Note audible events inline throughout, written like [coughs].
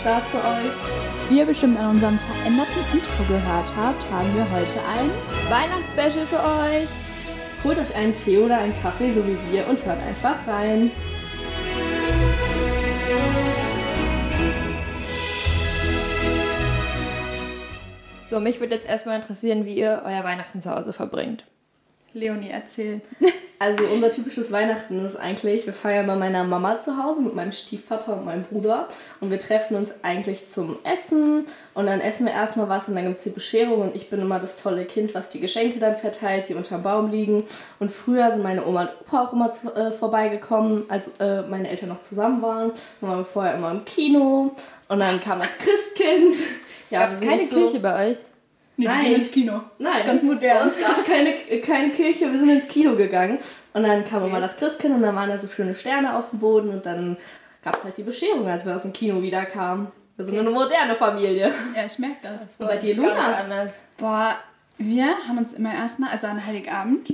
Start für euch. Wie ihr bestimmt an unserem veränderten Intro gehört habt, haben wir heute ein Weihnachtsspecial für euch. Holt euch einen Tee oder einen Kaffee, so wie wir, und hört einfach rein. So, mich würde jetzt erstmal interessieren, wie ihr euer Weihnachten zu Hause verbringt. Leonie erzählt. [laughs] Also unser typisches Weihnachten ist eigentlich, wir feiern bei meiner Mama zu Hause mit meinem Stiefpapa und meinem Bruder und wir treffen uns eigentlich zum Essen und dann essen wir erstmal was und dann gibt es die Bescherung und ich bin immer das tolle Kind, was die Geschenke dann verteilt, die unterm Baum liegen und früher sind meine Oma und Opa auch immer zu, äh, vorbeigekommen, als äh, meine Eltern noch zusammen waren. Dann waren wir vorher immer im Kino und dann was? kam das Christkind. Ja, Gab es keine so Kirche bei euch? Nee, Nein. die gehen ins Kino. Nein. Das ist ganz modern. Bei uns gab es keine, keine Kirche, wir sind ins Kino gegangen. Und dann kam okay. immer das Christkind und dann waren da so schöne Sterne auf dem Boden und dann gab es halt die Bescherung, als wir aus dem Kino wieder kamen. Wir sind okay. eine moderne Familie. Ja, ich merke das. das und bei dir, Luna? anders. Boah, wir haben uns immer erstmal, also an Heiligabend,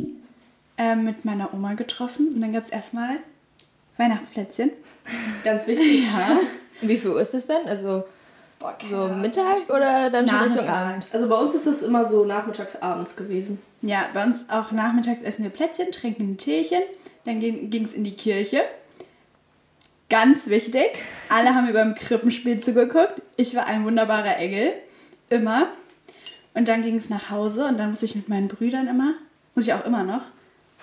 äh, mit meiner Oma getroffen und dann gab es erstmal Weihnachtsplätzchen. Ganz wichtig. ja. Wie viel Uhr ist das denn? Also Boah, so Mittag oder dann schon Richtung Abend? Also bei uns ist es immer so nachmittags, abends gewesen. Ja, bei uns auch nachmittags essen wir Plätzchen, trinken ein Teechen, dann ging es in die Kirche. Ganz wichtig, alle haben über dem Krippenspiel zugeguckt. Ich war ein wunderbarer Engel, immer. Und dann ging es nach Hause und dann muss ich mit meinen Brüdern immer, muss ich auch immer noch,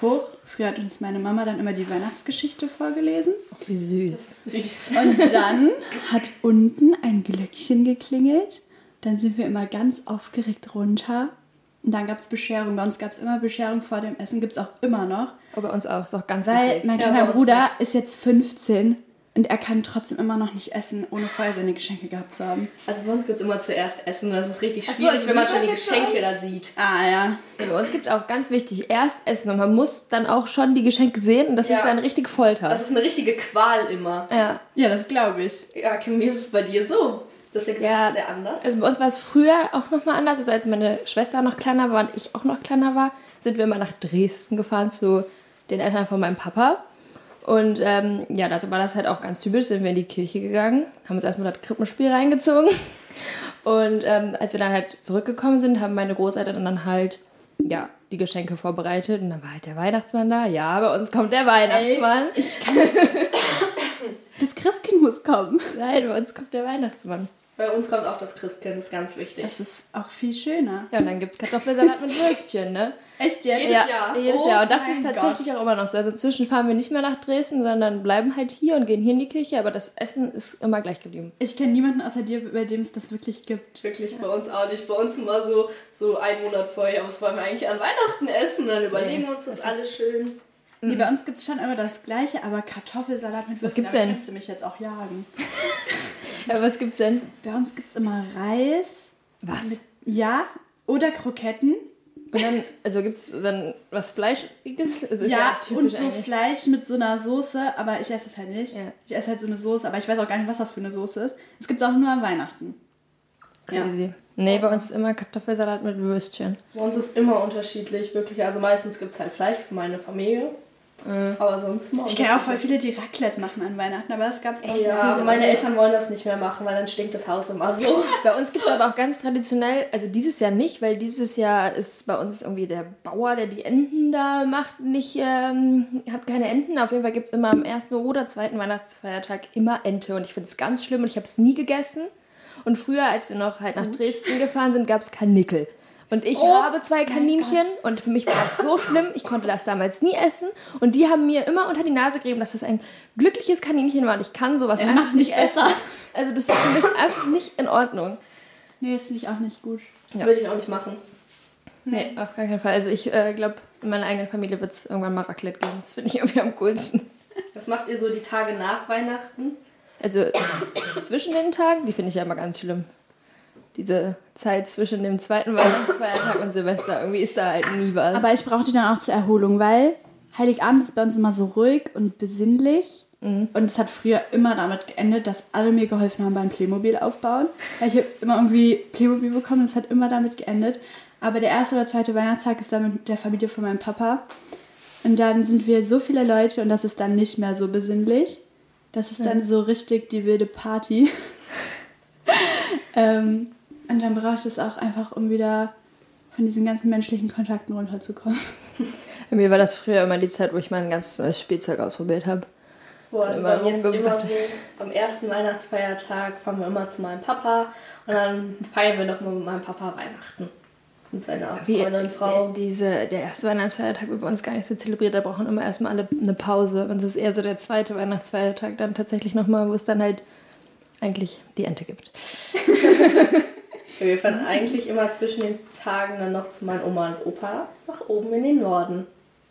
hoch. Früher hat uns meine Mama dann immer die Weihnachtsgeschichte vorgelesen. Ach, wie süß. süß. [laughs] Und dann hat unten ein Glöckchen geklingelt. Dann sind wir immer ganz aufgeregt runter. Und dann gab es Bescherung. Bei uns gab es immer Bescherung vor dem Essen. Gibt es auch immer noch. Oh, bei uns auch. Ist auch ganz Weil wichtig. mein kleiner ja, Bruder nicht. ist jetzt 15 und er kann trotzdem immer noch nicht essen, ohne vorher seine Geschenke gehabt zu haben. Also bei uns gibt es immer zuerst Essen und das ist richtig schwierig, so, wenn man schon die Geschenke da sieht. Ah ja. ja bei uns gibt es auch ganz wichtig, erst Essen und man muss dann auch schon die Geschenke sehen und das ja. ist dann richtig Folter. Das ist eine richtige Qual immer. Ja, ja das glaube ich. Ja, Kim, wie ist es bei dir so? Das ist ja sehr anders. Also bei uns war es früher auch nochmal anders. Also als meine Schwester noch kleiner war und ich auch noch kleiner war, sind wir immer nach Dresden gefahren zu den Eltern von meinem Papa. Und ähm, ja, dazu war das halt auch ganz typisch. Sind wir in die Kirche gegangen, haben uns erstmal das Krippenspiel reingezogen. [laughs] Und ähm, als wir dann halt zurückgekommen sind, haben meine Großeltern dann halt ja, die Geschenke vorbereitet. Und dann war halt der Weihnachtsmann da. Ja, bei uns kommt der Weihnachtsmann. Ey, ich kann das, [laughs] das Christkind muss kommen. Nein, bei uns kommt der Weihnachtsmann. Bei uns kommt auch das Christkind, das ist ganz wichtig. Das ist auch viel schöner. Ja, und dann gibt es Kartoffelsalat mit Würstchen, ne? Echt jetzt? Jedes ja, Jahr. Jedes oh Jahr. Und das ist tatsächlich Gott. auch immer noch so. Also inzwischen fahren wir nicht mehr nach Dresden, sondern bleiben halt hier und gehen hier in die Kirche, aber das Essen ist immer gleich geblieben. Ich kenne niemanden außer dir, bei dem es das wirklich gibt. Wirklich, ja. bei uns auch nicht. Bei uns immer so, so einen Monat vorher, was wollen wir eigentlich an Weihnachten essen? Dann überlegen wir uns das, das alles schön. Nee, bei uns gibt es schon immer das Gleiche, aber Kartoffelsalat mit Würstchen, was gibt's denn? kannst du mich jetzt auch jagen. [laughs] Ja, was gibt's denn? Bei uns gibt's immer Reis. Was? Mit, ja, oder Kroketten. Und dann, also gibt es dann was Fleischiges? Also ja, ja und so eigentlich. Fleisch mit so einer Soße, aber ich esse es halt nicht. Ja. Ich esse halt so eine Soße, aber ich weiß auch gar nicht, was das für eine Soße ist. Es gibt es auch nur an Weihnachten. Crazy. Ja. Nee, bei uns ist immer Kartoffelsalat mit Würstchen. Bei uns ist immer unterschiedlich, wirklich. Also meistens gibt es halt Fleisch für meine Familie. Mhm. Aber sonst mal. Ich kenne auch voll viele, die Raclette machen an Weihnachten, aber das gab es auch Ja, aber meine Eltern wollen das nicht mehr machen, weil dann stinkt das Haus immer so. [laughs] bei uns gibt es aber auch ganz traditionell, also dieses Jahr nicht, weil dieses Jahr ist bei uns irgendwie der Bauer, der die Enten da macht, nicht, ähm, hat keine Enten. Auf jeden Fall gibt es immer am ersten oder zweiten Weihnachtsfeiertag immer Ente und ich finde es ganz schlimm und ich habe es nie gegessen. Und früher, als wir noch halt nach Dresden gefahren sind, gab es Karnickel. Und ich oh, habe zwei Kaninchen und für mich war das so [laughs] schlimm. Ich konnte das damals nie essen. Und die haben mir immer unter die Nase gegeben, dass das ein glückliches Kaninchen war. Und ich kann sowas ja, einfach nicht besser. Essen. Also das ist für mich einfach nicht in Ordnung. Nee, das finde ich auch nicht gut. Ja. Würde ich auch nicht machen. Nee, nee auf gar keinen Fall. Also ich äh, glaube, in meiner eigenen Familie wird es irgendwann mal Raclette geben. Das finde ich irgendwie am coolsten. Was macht ihr so die Tage nach Weihnachten? Also [coughs] zwischen den Tagen, die finde ich ja immer ganz schlimm diese Zeit zwischen dem zweiten Weihnachtsfeiertag und Silvester. Irgendwie ist da halt nie was. Aber ich brauchte dann auch zur Erholung, weil Heiligabend ist bei uns immer so ruhig und besinnlich. Mhm. Und es hat früher immer damit geendet, dass alle mir geholfen haben beim Playmobil aufbauen. Weil ich habe immer irgendwie Playmobil bekommen und es hat immer damit geendet. Aber der erste oder zweite Weihnachtstag ist dann mit der Familie von meinem Papa. Und dann sind wir so viele Leute und das ist dann nicht mehr so besinnlich. Das ist dann so richtig die wilde Party. [laughs] ähm, und dann brauche ich das auch einfach, um wieder von diesen ganzen menschlichen Kontakten runterzukommen. [laughs] Bei mir war das früher immer die Zeit, wo ich mein ganzes neues Spielzeug ausprobiert habe. Boah, also Immer bei mir ist immer so, am ersten Weihnachtsfeiertag fahren wir immer zu meinem Papa und dann feiern wir nochmal mit meinem Papa Weihnachten. Mit seiner Wie, Freundin, Frau. Diese, der erste Weihnachtsfeiertag wird bei uns gar nicht so zelebriert. Da brauchen immer erstmal alle eine Pause. Und es ist eher so der zweite Weihnachtsfeiertag dann tatsächlich nochmal, wo es dann halt eigentlich die Ente gibt. [laughs] Wir fahren eigentlich immer zwischen den Tagen dann noch zu meinen Oma und Opa nach oben in den Norden.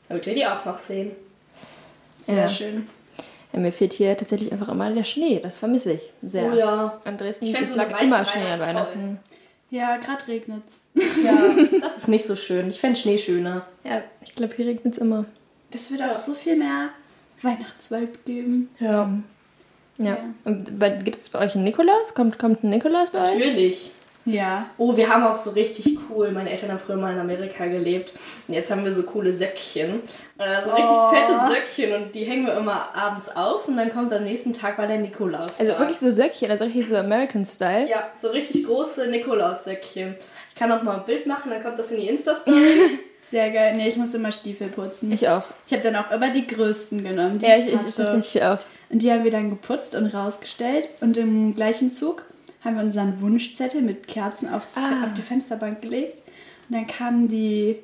Damit wir die auch noch sehen. Sehr Ja. schön. Ja, mir fehlt hier tatsächlich einfach immer der Schnee. Das vermisse ich sehr. Oh ja. An Dresden Ich es so lag immer Schnee an Weihnacht Weihnachten. Ja, gerade regnet's. Ja, [laughs] das ist nicht so schön. Ich fände Schnee schöner. Ja, ich glaube, hier regnet es immer. Das würde auch so viel mehr Weihnachtsvibe geben. Ja. Ja. Ja. Und gibt es bei euch einen Nikolaus? Kommt, kommt ein Nikolaus bei euch? Natürlich. Ja. Oh, wir haben auch so richtig cool. Meine Eltern haben früher mal in Amerika gelebt. Und jetzt haben wir so coole Söckchen. Und also richtig Oh. fette Söckchen. Und die hängen wir immer abends auf. Und dann kommt am nächsten Tag mal der Nikolaus. Also wirklich so Söckchen, also richtig so American-Style. Ja, so richtig große Nikolaussöckchen. Ich kann auch mal ein Bild machen, dann kommt das in die Insta-Story. [laughs] Sehr geil. Nee, ich muss immer Stiefel putzen. Ich, Ich auch. habe dann auch immer die größten genommen, die Ja, ich, ich, ich, tatsächlich auch. Und die haben wir dann geputzt und rausgestellt. Und im gleichen Zug haben wir unseren Wunschzettel mit Kerzen aufs, Ah. auf die Fensterbank gelegt. Und dann kamen die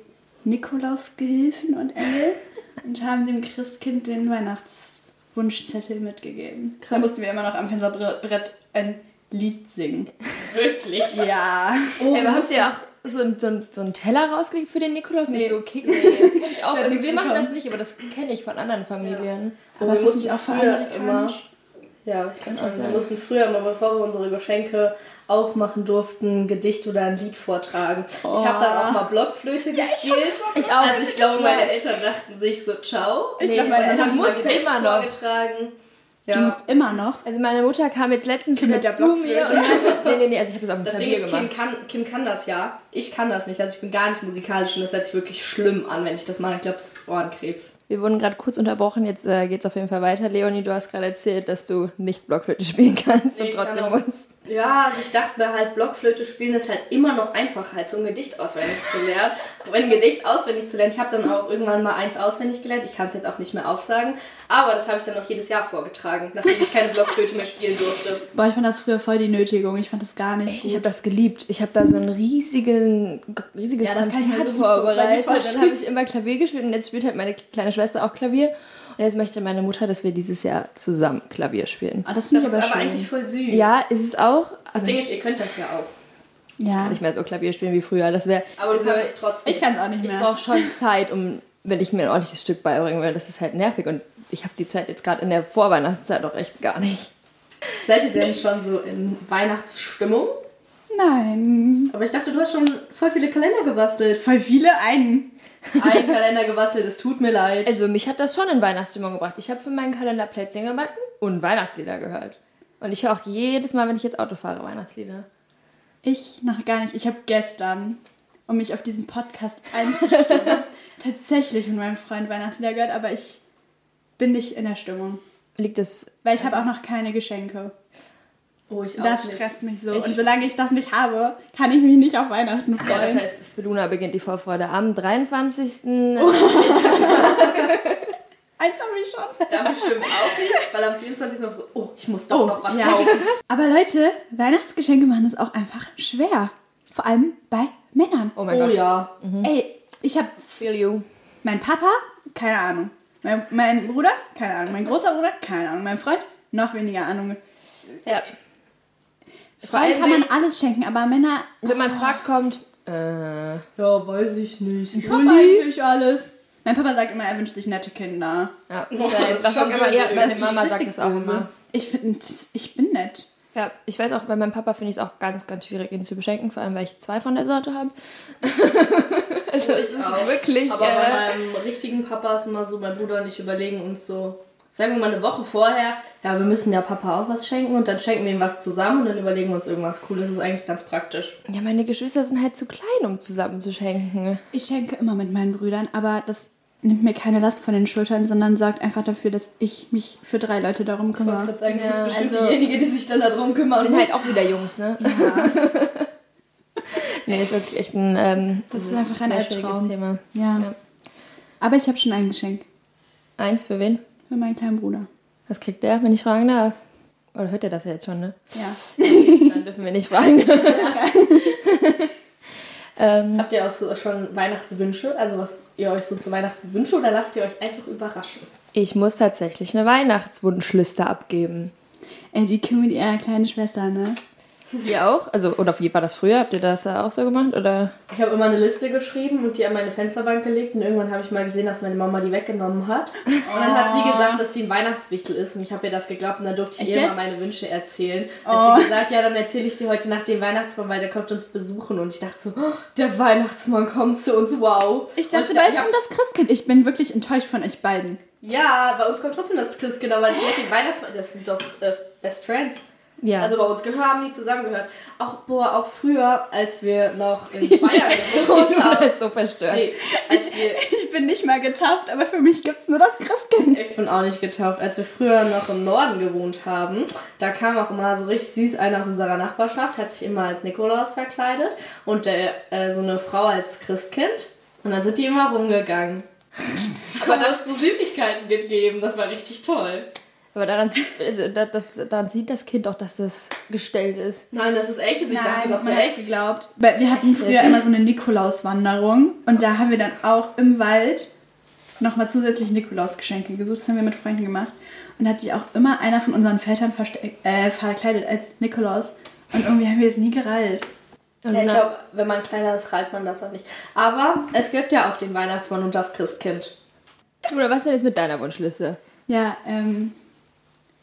Nikolausgehilfen und Engel [laughs] und haben dem Christkind den Weihnachtswunschzettel mitgegeben. Da mussten wir immer noch am Fensterbrett ein Lied singen. Wirklich. Ja. Oh, Ey, aber habt ihr auch so, ein- so, ein- so einen Teller rausgelegt für den Nikolaus mit Nee. so Keksen? Das kenne ich [laughs] auch. Ja, Also wir machen das nicht, aber das kenne ich von anderen Familien. Aber wir ist das nicht auch früher veramerikanisch? Ja, ich sagen. Wir mussten früher immer, bevor wir unsere Geschenke aufmachen durften, ein Gedicht oder ein Lied vortragen. Ich habe dann auch mal Blockflöte gespielt. Ich auch. Also ich glaube, meine Eltern dachten sich so, ciao. Ich Nee, glaube, meine Eltern das mal musste Gedicht immer noch. vorgetragen. Du Ja. musst immer noch. Also meine Mutter kam jetzt letztens Kim wieder mit der zu mir und meinte, nee, nee, nee, also ich habe das auf dem Das Ding Klavier ist, Kim gemacht. kann, Kim kann das ja. Ich kann das nicht. Also ich bin gar nicht musikalisch und das hört sich wirklich schlimm an, wenn ich das mache. Ich glaube, das ist Ohrenkrebs. Wir wurden gerade kurz unterbrochen, jetzt äh, geht's auf jeden Fall weiter. Leonie, du hast gerade erzählt, dass du nicht Blockflöte spielen kannst Nee, und trotzdem kann auch- musst. Ja, also ich dachte mir halt, Blockflöte spielen ist halt immer noch einfacher, als so ein Gedicht auswendig zu lernen. Und ein Gedicht auswendig zu lernen, ich habe dann auch irgendwann mal eins auswendig gelernt. Ich kann es jetzt auch nicht mehr aufsagen. Aber das habe ich dann noch jedes Jahr vorgetragen, nachdem ich keine Blockflöte mehr spielen durfte. Boah, ich fand das früher voll die Nötigung. Ich fand das gar nicht Echt, gut. ich habe das geliebt. Ich habe da so ein riesigen, riesiges Ja, das kann ich mir so vorbereitet. Dann habe [laughs] ich immer Klavier gespielt und jetzt spielt halt meine kleine Schwester auch Klavier. Und jetzt möchte meine Mutter, dass wir dieses Jahr zusammen Klavier spielen. Ah, das finde Das ich ist aber aber schön. eigentlich voll süß. Ja, ist es auch. Das Aber Ding ich ist, ihr könnt das ja auch. ja. kann nicht mehr so Klavier spielen wie früher. Das wäre. Aber du also, kannst es trotzdem. Ich kann es auch nicht ich mehr. brauche schon Zeit, um, wenn ich mir ein ordentliches Stück beibringen will. Das ist halt nervig und ich habe die Zeit jetzt gerade in der Vorweihnachtszeit auch echt gar nicht. Seid ihr denn schon so in Weihnachtsstimmung? Nein. Aber ich dachte, du hast schon voll viele Kalender gebastelt. Voll viele einen. Ein [laughs] Kalender gebastelt, es tut mir leid. Also mich hat das schon in Weihnachtsstimmung gebracht. Ich habe für meinen Kalender Plätzchen gebacken und Weihnachtslieder gehört. Und ich höre auch jedes Mal, wenn ich jetzt Auto fahre, Weihnachtslieder. Ich noch gar nicht. Ich habe gestern, um mich auf diesen Podcast [laughs] einzustimmen, tatsächlich mit meinem Freund Weihnachtslieder gehört, aber ich bin nicht in der Stimmung. Liegt es. Weil ich habe auch noch keine Geschenke. Oh, ich auch Das nicht. stresst mich so. Ich- Und solange ich das nicht habe, kann ich mich nicht auf Weihnachten freuen. Ja, das heißt, für Luna beginnt die Vorfreude am 23. [laughs] Eins habe ich schon. Da bestimmt auch nicht, weil am 24. noch so, oh, ich muss doch Oh, noch was ja. kaufen. Aber Leute, Weihnachtsgeschenke machen es auch einfach schwer. Vor allem bei Männern. Oh mein Oh Gott. ja. Ey, ich habe Feel you. mein Papa, keine Ahnung. Mein, mein Bruder, keine Ahnung. Mein großer Bruder, keine Ahnung. Mein Freund, noch weniger Ahnung. Ja. Frauen allem, kann man wenn- alles schenken, aber Männer, Wenn man fragt, kommt. Äh, Ja, weiß ich nicht. ich hab eigentlich alles. Mein Papa sagt immer, er wünscht sich nette Kinder. ja, Boah, das, das ist das schon sagt immer, irgendwie. meine Das ist Mama sagt es auch immer. Ich finde, ich bin nett. Ja, ich weiß auch, bei meinem Papa finde ich es auch ganz, ganz schwierig, ihn zu beschenken, vor allem, weil ich zwei von der Sorte habe. [laughs] also es ist auch. wirklich. Aber bei Äh, meinem richtigen Papa ist immer so, mein Bruder und ich überlegen uns so, sagen wir mal eine Woche vorher, ja, wir müssen ja Papa auch was schenken und dann schenken wir ihm was zusammen und dann überlegen wir uns irgendwas Cooles. Das ist eigentlich ganz praktisch. ja, meine Geschwister sind halt zu klein, um zusammen zu schenken. Ich schenke immer mit meinen Brüdern, aber das nimmt mir keine Last von den Schultern, sondern sorgt einfach dafür, dass ich mich für drei Leute darum Ich wollte kümmere. sagen, du bist Ja, bestimmt also- diejenige, die sich dann darum kümmern Sind muss. halt auch wieder Jungs, ne? [laughs] nee, ist wirklich echt ein, ähm, Das ist einfach ein Albtraum. Thema. Ja. Ja. Aber ich habe schon ein Geschenk Eins für wen? Für meinen kleinen Bruder. Was kriegt der, wenn ich fragen darf? Oder hört er das ja jetzt schon, ne? Ja. Dann dürfen wir nicht fragen. [laughs] ähm, Habt ihr auch so schon Weihnachtswünsche? Also was ihr euch so zu Weihnachten wünscht oder lasst ihr euch einfach überraschen? ich muss tatsächlich eine Weihnachtswunschliste abgeben. Ey, die kümmert ihre kleine Schwester, ne? Ihr auch? Also, oder wie war das früher? Habt ihr das auch so gemacht? Oder? Ich habe immer eine Liste geschrieben und die an meine Fensterbank gelegt und irgendwann habe ich mal gesehen, dass meine Mama die weggenommen hat. Und dann hat sie gesagt, dass sie ein Weihnachtswichtel ist und ich habe ihr das geglaubt und dann durfte ich Echt ihr jetzt? mal meine Wünsche erzählen. Oh. Hat sie gesagt, ja, dann erzähle ich dir heute nach dem Weihnachtsmann, weil der kommt uns besuchen und ich dachte so, oh, der Weihnachtsmann kommt zu uns, wow. Ich dachte, und bald ich kommt das Christkind. Ich bin wirklich enttäuscht von euch beiden. Ja, bei uns kommt trotzdem das Christkind, aber sie hat den Weihnachtsmann, das sind doch äh, Best Friends. Ja. Also bei uns gehören, haben die zusammengehört. Auch, boah, auch früher, als wir noch in [laughs] Bayern gewohnt das haben. ist so verstört. Nee, wir, Ich bin nicht mal getauft, aber für mich gibt's nur das Christkind. ich bin auch nicht getauft. Als wir früher noch im Norden gewohnt haben, da kam auch immer so richtig süß einer aus unserer Nachbarschaft, hat sich immer als Nikolaus verkleidet und der, äh, so eine Frau als Christkind. Und dann sind die immer rumgegangen. [laughs] Aber da hat so Süßigkeiten mitgegeben, das war richtig toll. Aber daran sieht, also, da- das, daran sieht das Kind auch, dass das gestellt ist. Nein, das ist echt. Ich dachte, das man wäre echt. geglaubt. Wir hatten früher immer so eine Nikolauswanderung und da haben wir dann auch im Wald nochmal zusätzlich Nikolausgeschenke gesucht. Das haben wir mit Freunden gemacht. Und da hat sich auch immer einer von unseren Vätern äh, verkleidet als Nikolaus. Und irgendwie haben wir es nie gereilt. Ja, ich glaube, wenn man kleiner ist, reilt man das auch nicht. Aber es gibt ja auch den Weihnachtsmann und das Christkind. Oder was denn jetzt mit deiner Wunschliste? Ja, ähm.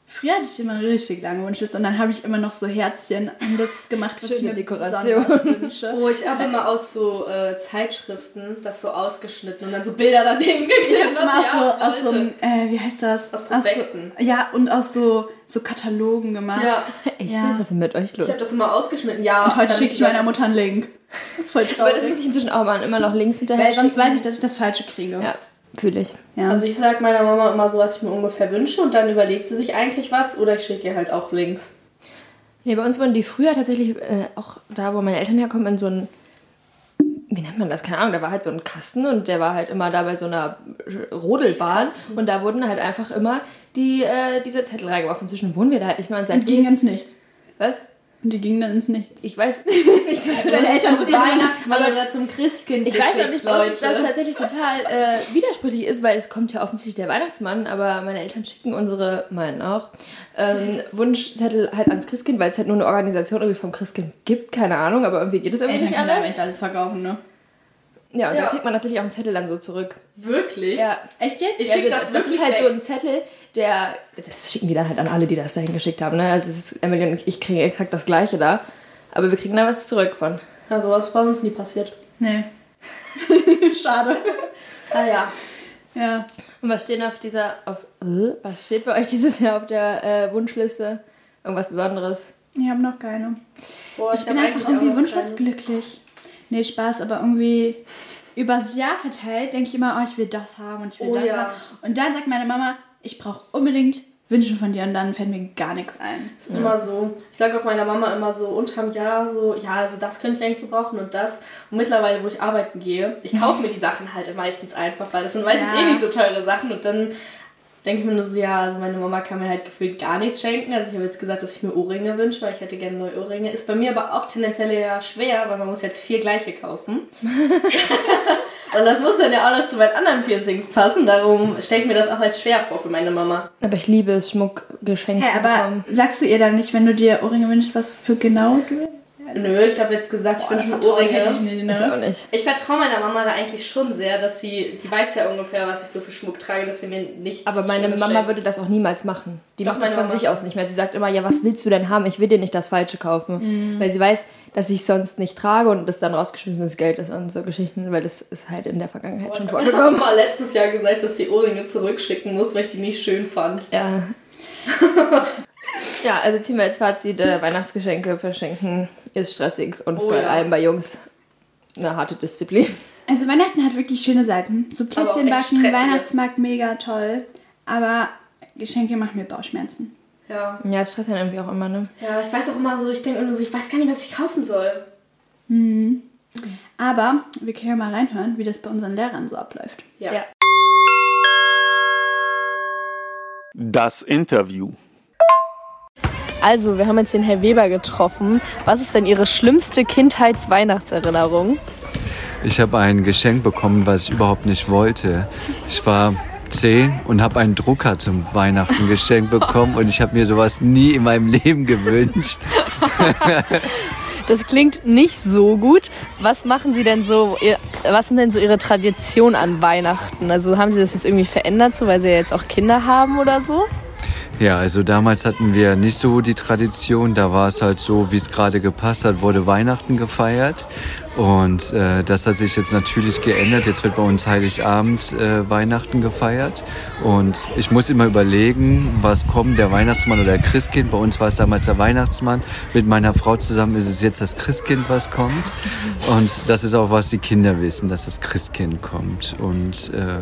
Früher hatte ich immer richtig lange Wunschliste und dann habe ich immer noch so Herzchen an das gemacht, was ich Schöne mir Dekoration. wünsche. Oh, ich habe immer aus so äh, Zeitschriften das so ausgeschnitten und dann so Bilder daneben geklebt. Ich habe immer aus ich so, aus so einem, äh, wie heißt das? Aus so, Prospekten. ja, und aus so, so Katalogen gemacht. Ja, [laughs] Echt? Ja. Was ist denn mit euch los? ich habe das immer ausgeschnitten. Ja, Und heute schicke ich meiner Mutter einen Link. [laughs] Voll Aber das traurig. muss ich inzwischen auch mal immer noch links hinterher Weil sonst schicken. weiß ich, dass ich das Falsche kriege. Ja, fühle ich. Ja. Also ich sag meiner Mama immer so, was ich mir ungefähr wünsche und dann überlegt sie sich eigentlich was oder ich schicke ihr halt auch Links. Nee, bei uns wurden die früher tatsächlich äh, auch da, wo meine Eltern herkommen, in so ein. Wie nennt man das? Keine Ahnung, da war halt so ein Kasten und der war halt immer da bei so einer Rodelbahn und da wurden halt einfach immer die, äh, diese Zettel reingeworfen. Inzwischen wohnen wir da halt nicht mehr und und die gingen seitdem. ins Nichts. Was? Und die gingen dann ins Nichts. Ich weiß [laughs] nicht. Deine Eltern zum Weihnachtsmann aber- oder zum Christkind Ich weiß auch nicht, ob das tatsächlich total äh, widersprüchlich ist, weil es kommt ja offensichtlich der Weihnachtsmann, aber meine Eltern schicken unsere, meinen auch, ähm, [laughs] Wunschzettel halt ans Christkind, weil es halt nur eine Organisation irgendwie vom Christkind gibt, keine Ahnung, aber irgendwie geht es irgendwie Eltern nicht anders. echt alles verkaufen, ne? Ja, und Ja. da kriegt man natürlich auch einen Zettel dann so zurück. Wirklich? Ja. Echt jetzt? Ich Ja, schicke also das, das, wirklich ist halt weg. so ein Zettel, der. Das schicken die dann halt an alle, die das dahin geschickt haben. Ne? Also es ist, Emily und ich kriegen exakt das gleiche da. Aber wir kriegen da was zurück von. Ja, sowas ist bei uns nie passiert. Nee. [laughs] Schade. Ah ja. Ja. Und was steht auf dieser. Auf, äh, was steht bei euch dieses Jahr auf der äh, Wunschliste? Irgendwas Besonderes? Ich habe noch keine. Boah, Ich, hab bin einfach irgendwie wunschlos glücklich. Nee, Spaß, aber irgendwie übers Jahr verteilt denke ich immer, oh, ich will das haben und ich will Oh das ja. haben. Und dann sagt meine Mama, ich brauche unbedingt Wünsche von dir und dann fällt mir gar nichts ein. ist immer so. Ich sage auch meiner Mama immer so unterm Jahr so, ja, also das könnte ich eigentlich gebrauchen und das. Und mittlerweile, wo ich arbeiten gehe, ich kaufe [laughs] mir die Sachen halt meistens einfach, weil das sind meistens Ja. eh nicht so teure Sachen und dann denke ich mir nur so, ja, also meine Mama kann mir halt gefühlt gar nichts schenken. Also ich habe jetzt gesagt, dass ich mir Ohrringe wünsche, weil ich hätte gerne neue Ohrringe. Ist bei mir aber auch tendenziell ja schwer, weil man muss jetzt vier gleiche kaufen. [laughs] und das muss dann ja auch noch zu meinen anderen Piercings passen. Darum stelle ich mir das auch als schwer vor für meine Mama. Aber ich liebe es, Schmuck geschenkt Hä, zu aber bekommen. sagst du ihr dann nicht, wenn du dir Ohrringe wünschst, was für genau du. Nö, ich habe jetzt gesagt, ich Boah, ist traurig, Ohrringe. hätte ich nicht, Ich ne? auch nicht. Ich vertraue meiner Mama da eigentlich schon sehr, dass sie, die weiß ja ungefähr, was ich so für Schmuck trage, dass sie mir nichts Aber meine Mama schenkt. würde das auch niemals machen. Die Doch, macht das von Mama sich aus nicht mehr. Sie sagt immer, ja, was willst du denn haben? Ich will dir nicht das Falsche kaufen. Weil sie weiß, dass ich sonst nicht trage und das dann rausgeschmissenes Geld ist und so Geschichten, weil das ist halt in der Vergangenheit schon Ich habe vorgekommen. [laughs] mal letztes Jahr gesagt, dass die Ohrringe zurückschicken muss, weil ich die nicht schön fand. Ja. [laughs] ja, also ziehen wir jetzt Fazit, äh, Weihnachtsgeschenke verschenken ist stressig und Oh vor ja. allem bei Jungs eine harte Disziplin. Also Weihnachten hat wirklich schöne Seiten. So Plätzchen backen. Weihnachtsmarkt mega toll. Aber Geschenke machen mir Bauchschmerzen. Ja. Ja, es stresst dann irgendwie auch immer, ne? Ja, ich weiß auch immer so, ich denke immer so, ich weiß gar nicht, was ich kaufen soll. Aber wir können ja mal reinhören, wie das bei unseren Lehrern so abläuft. Ja. Ja. Das Interview. Also, wir haben jetzt den Herr Weber getroffen. Was ist denn Ihre schlimmste Kindheitsweihnachtserinnerung? Ich habe ein Geschenk bekommen, was ich überhaupt nicht wollte. Ich war zehn und habe einen Drucker zum Weihnachten geschenkt bekommen und ich habe mir sowas nie in meinem Leben gewünscht. Das klingt nicht so gut. Was machen Sie denn so, was sind denn so Ihre Traditionen an Weihnachten? Also haben Sie das jetzt irgendwie verändert, so weil Sie ja jetzt auch Kinder haben oder so? Ja, also damals hatten wir nicht so die Tradition. Da war es halt so, wie es gerade gepasst hat, wurde Weihnachten gefeiert. Und äh, das hat sich jetzt natürlich geändert. Jetzt wird bei uns Heiligabend äh, Weihnachten gefeiert. Und ich muss immer überlegen, was kommt, der Weihnachtsmann oder der Christkind. Bei uns war es damals der Weihnachtsmann. Mit meiner Frau zusammen ist es jetzt das Christkind, was kommt. Und das ist auch, was die Kinder wissen, dass das Christkind kommt. Und äh,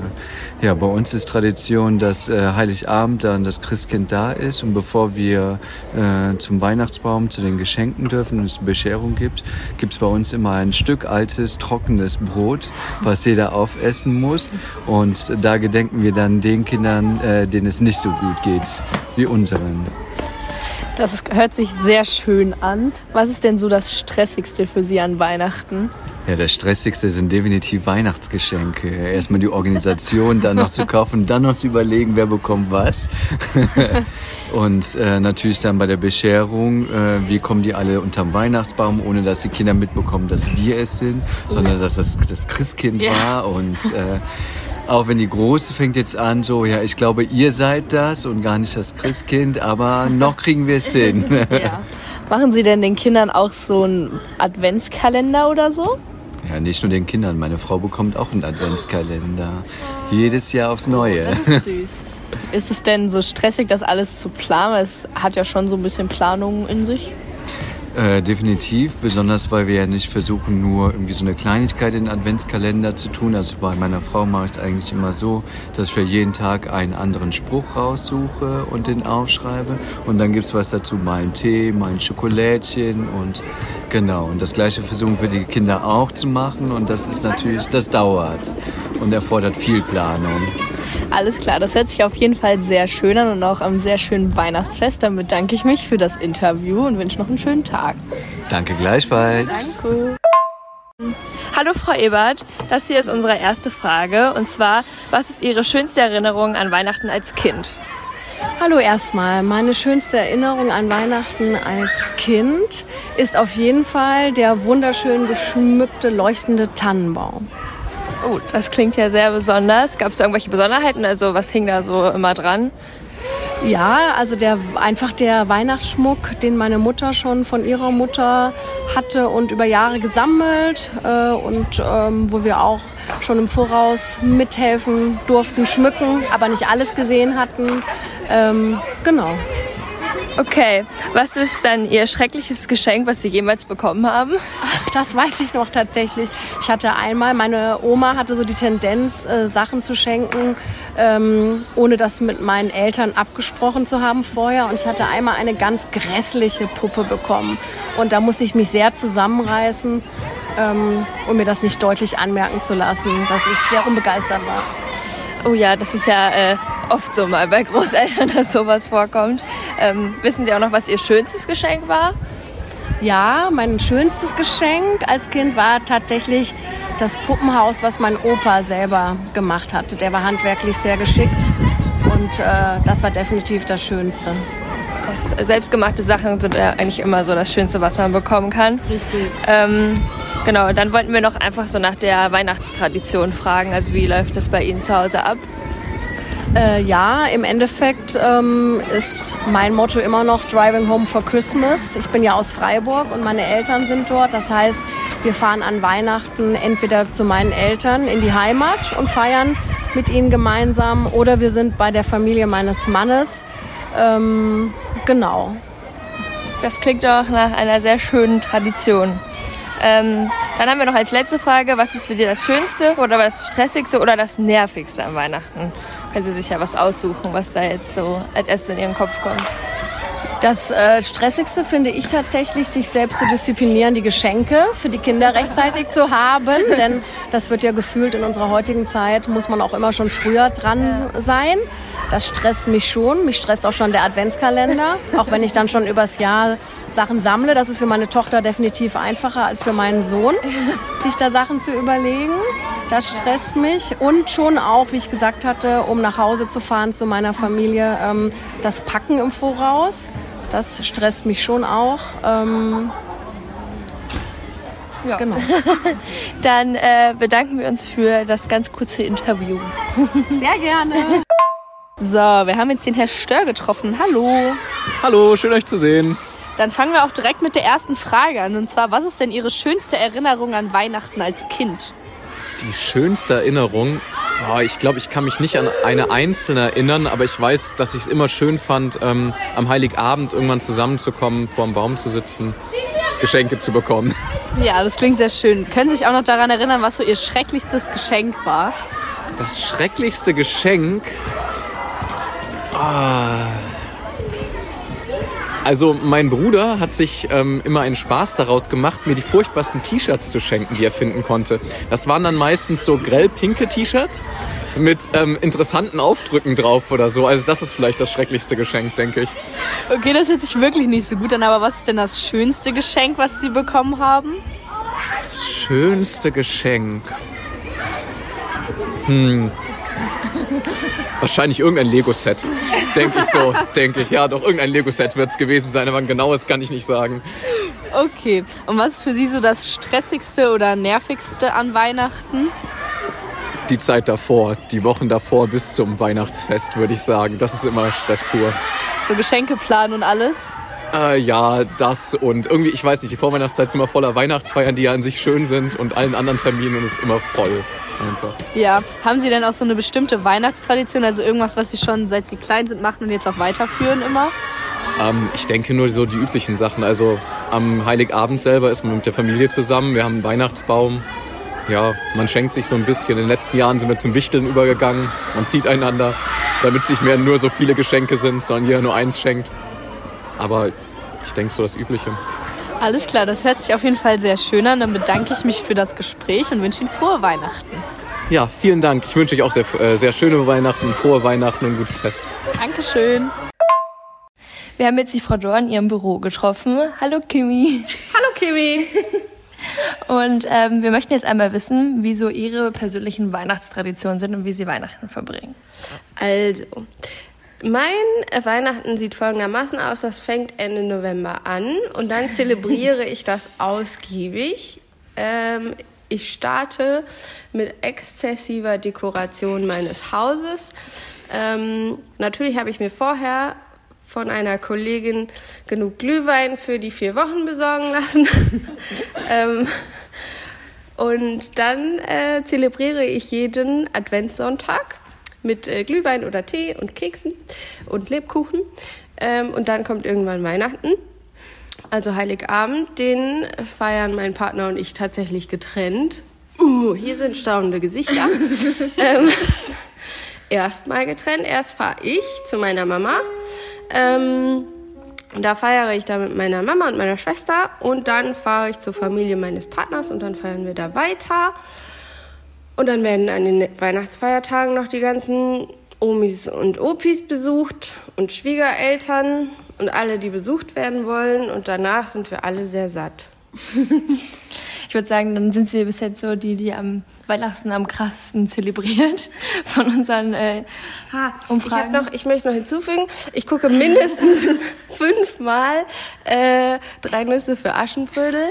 ja, bei uns ist Tradition, dass äh, Heiligabend dann das Christkind da ist. Und bevor wir äh, zum Weihnachtsbaum, zu den Geschenken dürfen und es eine Bescherung gibt, gibt's bei uns immer ein Stück altes, trockenes Brot, was jeder aufessen muss. Und da gedenken wir dann den Kindern, äh, denen es nicht so gut geht wie unseren. Das hört sich sehr schön an. Was ist denn so das Stressigste für Sie an Weihnachten? Ja, das Stressigste sind definitiv Weihnachtsgeschenke. Erstmal die Organisation, dann noch zu kaufen, dann noch zu überlegen, wer bekommt was. [laughs] Und äh, natürlich dann bei der Bescherung, äh, wie kommen die alle unterm Weihnachtsbaum, ohne dass die Kinder mitbekommen, dass wir es sind, sondern dass das das Christkind Ja. war. Und äh, auch wenn die Große fängt jetzt an, so, ja, ich glaube, ihr seid das und gar nicht das Christkind, aber noch kriegen wir es hin. [laughs] Ja. Machen Sie denn den Kindern auch so einen Adventskalender oder so? Ja, nicht nur den Kindern. Meine Frau bekommt auch einen Adventskalender. Jedes Jahr aufs Neue. Das ist süß. [laughs] Ist es denn so stressig, das alles zu planen? Es hat ja schon so ein bisschen Planung in sich. Äh, definitiv, besonders weil wir ja nicht versuchen, nur irgendwie so eine Kleinigkeit in den Adventskalender zu tun. Also bei meiner Frau mache ich es eigentlich immer so, dass ich für jeden Tag einen anderen Spruch raussuche und den aufschreibe. Und dann gibt's was dazu, mal einen Tee, mal ein Schokolädchen und genau. Und das gleiche versuchen wir die Kinder auch zu machen. Und das ist natürlich, das dauert und erfordert viel Planung. Alles klar, das hört sich auf jeden Fall sehr schön an und auch am sehr schönen Weihnachtsfest. Dann bedanke ich mich für das Interview und wünsche noch einen schönen Tag. Danke gleichfalls. Danke. Hallo Frau Ebert, das hier ist unsere erste Frage und zwar, was ist Ihre schönste Erinnerung an Weihnachten als Kind? Hallo erstmal. Meine schönste Erinnerung an Weihnachten als Kind ist auf jeden Fall der wunderschön geschmückte, leuchtende Tannenbaum. Oh, das klingt ja sehr besonders. Gab es da irgendwelche Besonderheiten? Also was hing da so immer dran? Ja, also der einfach der Weihnachtsschmuck, den meine Mutter schon von ihrer Mutter hatte und über Jahre gesammelt äh, und ähm, wo wir auch schon im Voraus mithelfen durften, schmücken, aber nicht alles gesehen hatten. Ähm, genau. Okay, was ist dann Ihr schreckliches Geschenk, was Sie jemals bekommen haben? Das weiß ich noch tatsächlich. Ich hatte einmal, meine Oma hatte so die Tendenz, äh, Sachen zu schenken, ähm, ohne das mit meinen Eltern abgesprochen zu haben vorher. Und ich hatte einmal eine ganz grässliche Puppe bekommen. Und da musste ich mich sehr zusammenreißen, ähm, um mir das nicht deutlich anmerken zu lassen, dass ich sehr unbegeistert war. Oh ja, das ist ja äh, oft so mal bei Großeltern, [laughs] dass sowas vorkommt. Ähm, wissen Sie auch noch, was Ihr schönstes Geschenk war? Ja, mein schönstes Geschenk als Kind war tatsächlich das Puppenhaus, was mein Opa selber gemacht hatte. Der war handwerklich sehr geschickt und äh, das war definitiv das Schönste. Das, selbstgemachte Sachen sind ja eigentlich immer so das Schönste, was man bekommen kann. Richtig. Ähm, genau, dann wollten wir noch einfach so nach der Weihnachtstradition fragen. Also wie läuft das bei Ihnen zu Hause ab? Äh, ja, im Endeffekt ähm, ist mein Motto immer noch Driving Home for Christmas. Ich bin ja aus Freiburg und meine Eltern sind dort. Das heißt, wir fahren an Weihnachten entweder zu meinen Eltern in die Heimat und feiern mit ihnen gemeinsam oder wir sind bei der Familie meines Mannes. Ähm, genau. Das klingt doch nach einer sehr schönen Tradition. Ähm, Dann haben wir noch als letzte Frage, was ist für Sie das Schönste oder das Stressigste oder das Nervigste an Weihnachten? Können Sie sich ja was aussuchen, was da jetzt so als erstes in Ihren Kopf kommt. Das äh, Stressigste finde ich tatsächlich, sich selbst zu disziplinieren, die Geschenke für die Kinder rechtzeitig zu haben. [laughs] Denn das wird ja gefühlt in unserer heutigen Zeit, muss man auch immer schon früher dran sein. Das stresst mich schon. Mich stresst auch schon der Adventskalender. [laughs] Auch wenn ich dann schon übers Jahr Sachen sammle. Das ist für meine Tochter definitiv einfacher als für meinen Sohn, [laughs] sich da Sachen zu überlegen. Das stresst mich. Und schon auch, wie ich gesagt hatte, um nach Hause zu fahren zu meiner Familie, ähm, das Packen im Voraus. Das stresst mich schon auch. Ähm, Ja. genau. [laughs] Dann äh, bedanken wir uns für das ganz kurze Interview. [laughs] Sehr gerne. So, wir haben jetzt den Herr Stör getroffen. Hallo. Hallo, schön euch zu sehen. Dann fangen wir auch direkt mit der ersten Frage an. Und zwar, was ist denn Ihre schönste Erinnerung an Weihnachten als Kind? Die schönste Erinnerung, boah, ich glaube, ich kann mich nicht an eine einzelne erinnern, aber ich weiß, dass ich es immer schön fand, ähm, am Heiligabend irgendwann zusammenzukommen, vor dem Baum zu sitzen, Geschenke zu bekommen. Ja, das klingt sehr schön. Können Sie sich auch noch daran erinnern, was so Ihr schrecklichstes Geschenk war? Das schrecklichste Geschenk. Ah. Also mein Bruder hat sich ähm, immer einen Spaß daraus gemacht, mir die furchtbarsten T-Shirts zu schenken, die er finden konnte. Das waren dann meistens so grell-pinke T-Shirts mit ähm, interessanten Aufdrücken drauf oder so. Also das ist vielleicht das schrecklichste Geschenk, denke ich. Okay, das hört sich wirklich nicht so gut an, aber was ist denn das schönste Geschenk, was Sie bekommen haben? Das schönste Geschenk. Hm. Wahrscheinlich irgendein Lego-Set. Denke ich so. Denke ich. Ja, doch, irgendein Lego-Set wird es gewesen sein, aber ein genaues kann ich nicht sagen. Okay, und was ist für Sie so das stressigste oder nervigste an Weihnachten? Die Zeit davor, die Wochen davor bis zum Weihnachtsfest, würde ich sagen. Das ist immer Stress pur. So Geschenke planen und alles? Äh, ja, das und irgendwie, ich weiß nicht, die Vorweihnachtszeit ist immer voller Weihnachtsfeiern, die ja an sich schön sind und allen anderen Terminen und es ist immer voll. Einfach. Ja. Haben Sie denn auch so eine bestimmte Weihnachtstradition, also irgendwas, was Sie schon seit Sie klein sind machen und jetzt auch weiterführen immer? Ähm, ich denke nur so die üblichen Sachen. Also am Heiligabend selber ist man mit der Familie zusammen. Wir haben einen Weihnachtsbaum. Ja, man schenkt sich so ein bisschen. In den letzten Jahren sind wir zum Wichteln übergegangen. Man zieht einander, damit es nicht mehr nur so viele Geschenke sind, sondern jeder nur eins schenkt. Aber ich denke so das Übliche. Alles klar, das hört sich auf jeden Fall sehr schön an. Dann bedanke ich mich für das Gespräch und wünsche Ihnen frohe Weihnachten. Ja, vielen Dank. Ich wünsche euch auch sehr, äh, sehr schöne Weihnachten, frohe Weihnachten und ein gutes Fest. Dankeschön. Wir haben jetzt die Frau Dorn in ihrem Büro getroffen. Hallo Kimi. Hallo Kimi. [laughs] Und ähm, wir möchten jetzt einmal wissen, wie so Ihre persönlichen Weihnachtstraditionen sind und wie Sie Weihnachten verbringen. Also, mein Weihnachten sieht folgendermaßen aus. Das fängt Ende November an und dann zelebriere ich das ausgiebig. Ähm, ich starte mit exzessiver Dekoration meines Hauses. Ähm, natürlich habe ich mir vorher von einer Kollegin genug Glühwein für die vier Wochen besorgen lassen. [laughs] ähm, und dann äh, zelebriere ich jeden Adventssonntag mit äh, Glühwein oder Tee und Keksen und Lebkuchen. Ähm, und dann kommt irgendwann Weihnachten. Also Heiligabend, den feiern mein Partner und ich tatsächlich getrennt. Uh, hier sind staunende Gesichter. [laughs] ähm, Erstmal getrennt. Erst fahre ich zu meiner Mama. Ähm, da feiere ich da mit meiner Mama und meiner Schwester. Und dann fahre ich zur Familie meines Partners und dann feiern wir da weiter. Und dann werden an den Weihnachtsfeiertagen noch die ganzen Omis und Opis besucht und Schwiegereltern und alle, die besucht werden wollen. Und danach sind wir alle sehr satt. [laughs] Ich würde sagen, dann sind Sie bis jetzt so die, die am Weihnachten am krassesten zelebriert [laughs] von unseren äh, ich, Umfragen. hab noch, ich möchte noch hinzufügen, ich gucke mindestens [laughs] fünfmal äh, Drei Nüsse für Aschenbrödel,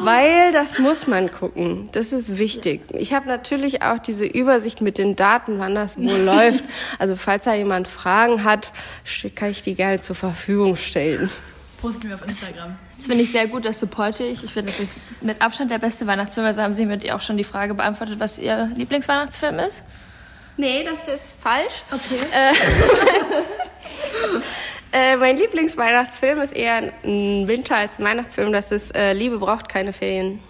weil das muss man gucken. Das ist wichtig. Ich habe natürlich auch diese Übersicht mit den Daten, wann das wo [laughs] läuft. Also falls da jemand Fragen hat, kann ich die gerne zur Verfügung stellen. Posten wir auf Instagram. Das finde ich sehr gut, das supporte ich. Ich finde, das ist mit Abstand der beste Weihnachtsfilm. Also haben Sie mit ihr auch schon die Frage beantwortet, was Ihr Lieblingsweihnachtsfilm ist? Nee, das ist falsch. Okay. Äh, [laughs] äh, mein Lieblingsweihnachtsfilm ist eher ein Winter- als ein Weihnachtsfilm. Das ist äh, Liebe braucht keine Ferien.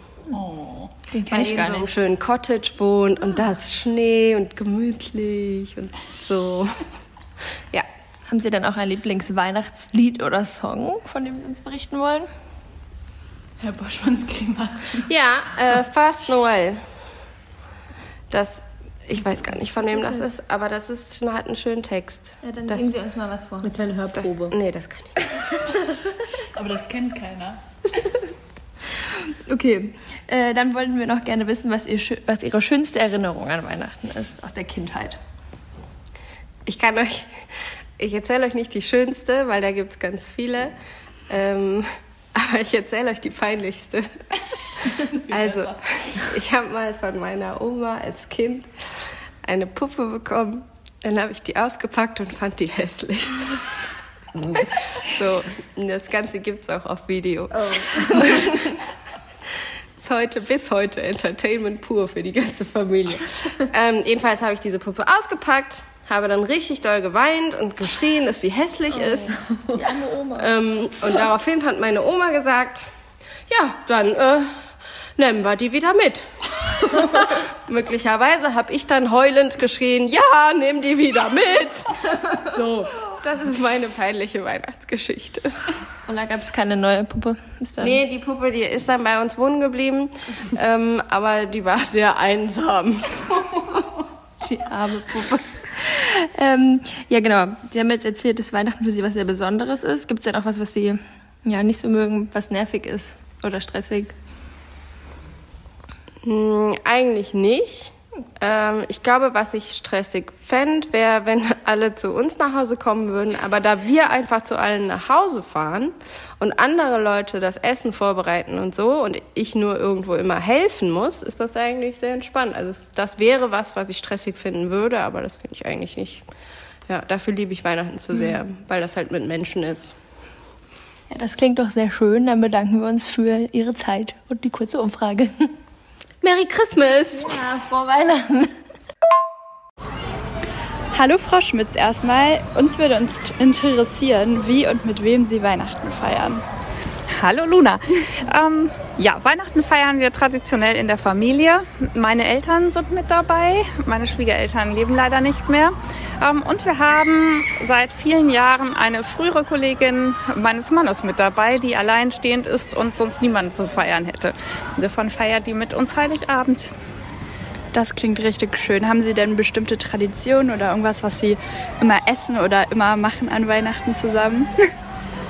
Den kenn Bei ich gar so einem nicht. schönen Cottage wohnt und da ist Schnee und gemütlich und so. Ja. Haben Sie dann auch ein Lieblingsweihnachtslied oder Song, von dem Sie uns berichten wollen? Herr Boschmanns Grimassen. Ja, äh, Fast Noel. Das, ich weiß gar nicht, von wem das ist, aber das ist, hat einen schönen Text. Ja, dann das, singen Sie uns mal was vor. Eine kleine das, Hörprobe. nee, das kann ich nicht. [laughs] Aber das kennt keiner. [laughs] Okay, äh, dann wollten wir noch gerne wissen, was, ihr, was Ihre schönste Erinnerung an Weihnachten ist aus der Kindheit. Ich kann euch, ich erzähle euch nicht die schönste, weil da gibt es ganz viele. Ähm, aber ich erzähle euch die peinlichste. [laughs] also, ich habe mal von meiner Oma als Kind eine Puppe bekommen. Dann habe ich die ausgepackt und fand die hässlich. [laughs] so, das Ganze gibt es auch auf Video. [laughs] Ist heute, bis heute Entertainment pur für die ganze Familie. ähm, jedenfalls habe ich diese Puppe ausgepackt, habe dann richtig doll geweint und geschrien, dass sie hässlich ist. Die arme Oma. [laughs] Ähm, und daraufhin hat meine Oma gesagt, ja, dann äh, nehmen wir die wieder mit. [laughs] Möglicherweise habe ich dann heulend geschrien, ja, nimm die wieder mit. [laughs] so, das ist meine peinliche Weihnachtsgeschichte. Und da gab es keine neue Puppe. Ist dann Nee, die Puppe, die ist dann bei uns wohnen geblieben, ähm, aber die war sehr einsam. die arme Puppe. Ähm, ja, genau. Sie haben jetzt erzählt, dass Weihnachten für Sie was sehr Besonderes ist. Gibt es denn auch was, was Sie ja, nicht so mögen, was nervig ist oder stressig? Hm, eigentlich nicht. Ähm, ich glaube, was ich stressig fände, wäre, wenn [laughs] alle zu uns nach Hause kommen würden. Aber da wir einfach zu allen nach Hause fahren und andere Leute das Essen vorbereiten und so und ich nur irgendwo immer helfen muss, ist das eigentlich sehr entspannt. Also das wäre was, was ich stressig finden würde, aber das finde ich eigentlich nicht. Ja, dafür liebe ich Weihnachten zu sehr, weil das halt mit Menschen ist. Ja, das klingt doch sehr schön. Dann bedanken wir uns für Ihre Zeit und die kurze Umfrage. [laughs] Merry Christmas! Ja, frohe Weihnachten. Hallo Frau Schmitz erstmal. Uns würde uns interessieren, wie und mit wem Sie Weihnachten feiern. Hallo Luna. [laughs] Ähm, ja, Weihnachten feiern wir traditionell in der Familie. Meine Eltern sind mit dabei. Meine Schwiegereltern leben leider nicht mehr. Ähm, und wir haben seit vielen Jahren eine frühere Kollegin meines Mannes mit dabei, die alleinstehend ist und sonst niemanden zum Feiern hätte. Insofern feiert die mit uns Heiligabend. Das klingt richtig schön. Haben Sie denn bestimmte Traditionen oder irgendwas, was Sie immer essen oder immer machen an Weihnachten zusammen? [laughs]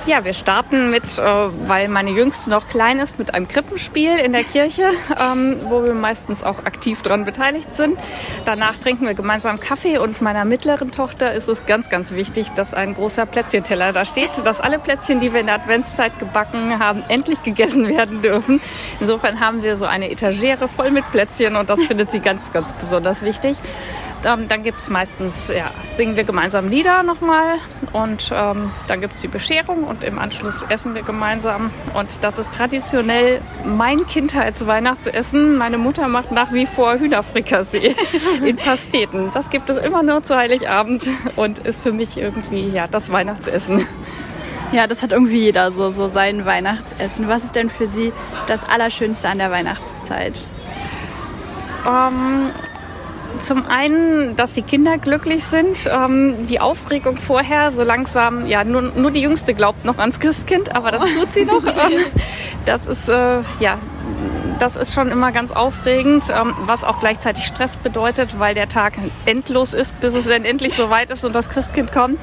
Ja, wir starten mit, äh, weil meine Jüngste noch klein ist, mit einem Krippenspiel in der Kirche, [laughs] ähm, wo wir meistens auch aktiv dran beteiligt sind. Danach trinken wir gemeinsam Kaffee und meiner mittleren Tochter ist es ganz, ganz wichtig, dass ein großer Plätzchenteller da steht, dass alle Plätzchen, die wir in der Adventszeit gebacken haben, endlich gegessen [laughs] werden dürfen. Insofern haben wir so eine Etagere voll mit Plätzchen und das findet sie ganz, ganz besonders wichtig. Ähm, dann gibt es meistens, ja, singen wir gemeinsam Lieder nochmal und ähm, dann gibt es die Bescherung und im Anschluss essen wir gemeinsam. Und das ist traditionell mein Kindheitsweihnachtsessen. Meine Mutter macht nach wie vor Hühnerfrikassee [laughs] in Pasteten. Das gibt es immer nur zu Heiligabend und ist für mich irgendwie ja, das Weihnachtsessen. Ja, das hat irgendwie jeder so, so sein Weihnachtsessen. Was ist denn für Sie das Allerschönste an der Weihnachtszeit? Ähm, zum einen, dass die Kinder glücklich sind. Ähm, die Aufregung vorher, so langsam, ja, nur, nur die Jüngste glaubt noch ans Christkind, aber das tut sie noch. [laughs] Das ist, äh, ja, das ist schon immer ganz aufregend, ähm, was auch gleichzeitig Stress bedeutet, weil der Tag endlos ist, bis es dann endlich soweit ist und das Christkind kommt.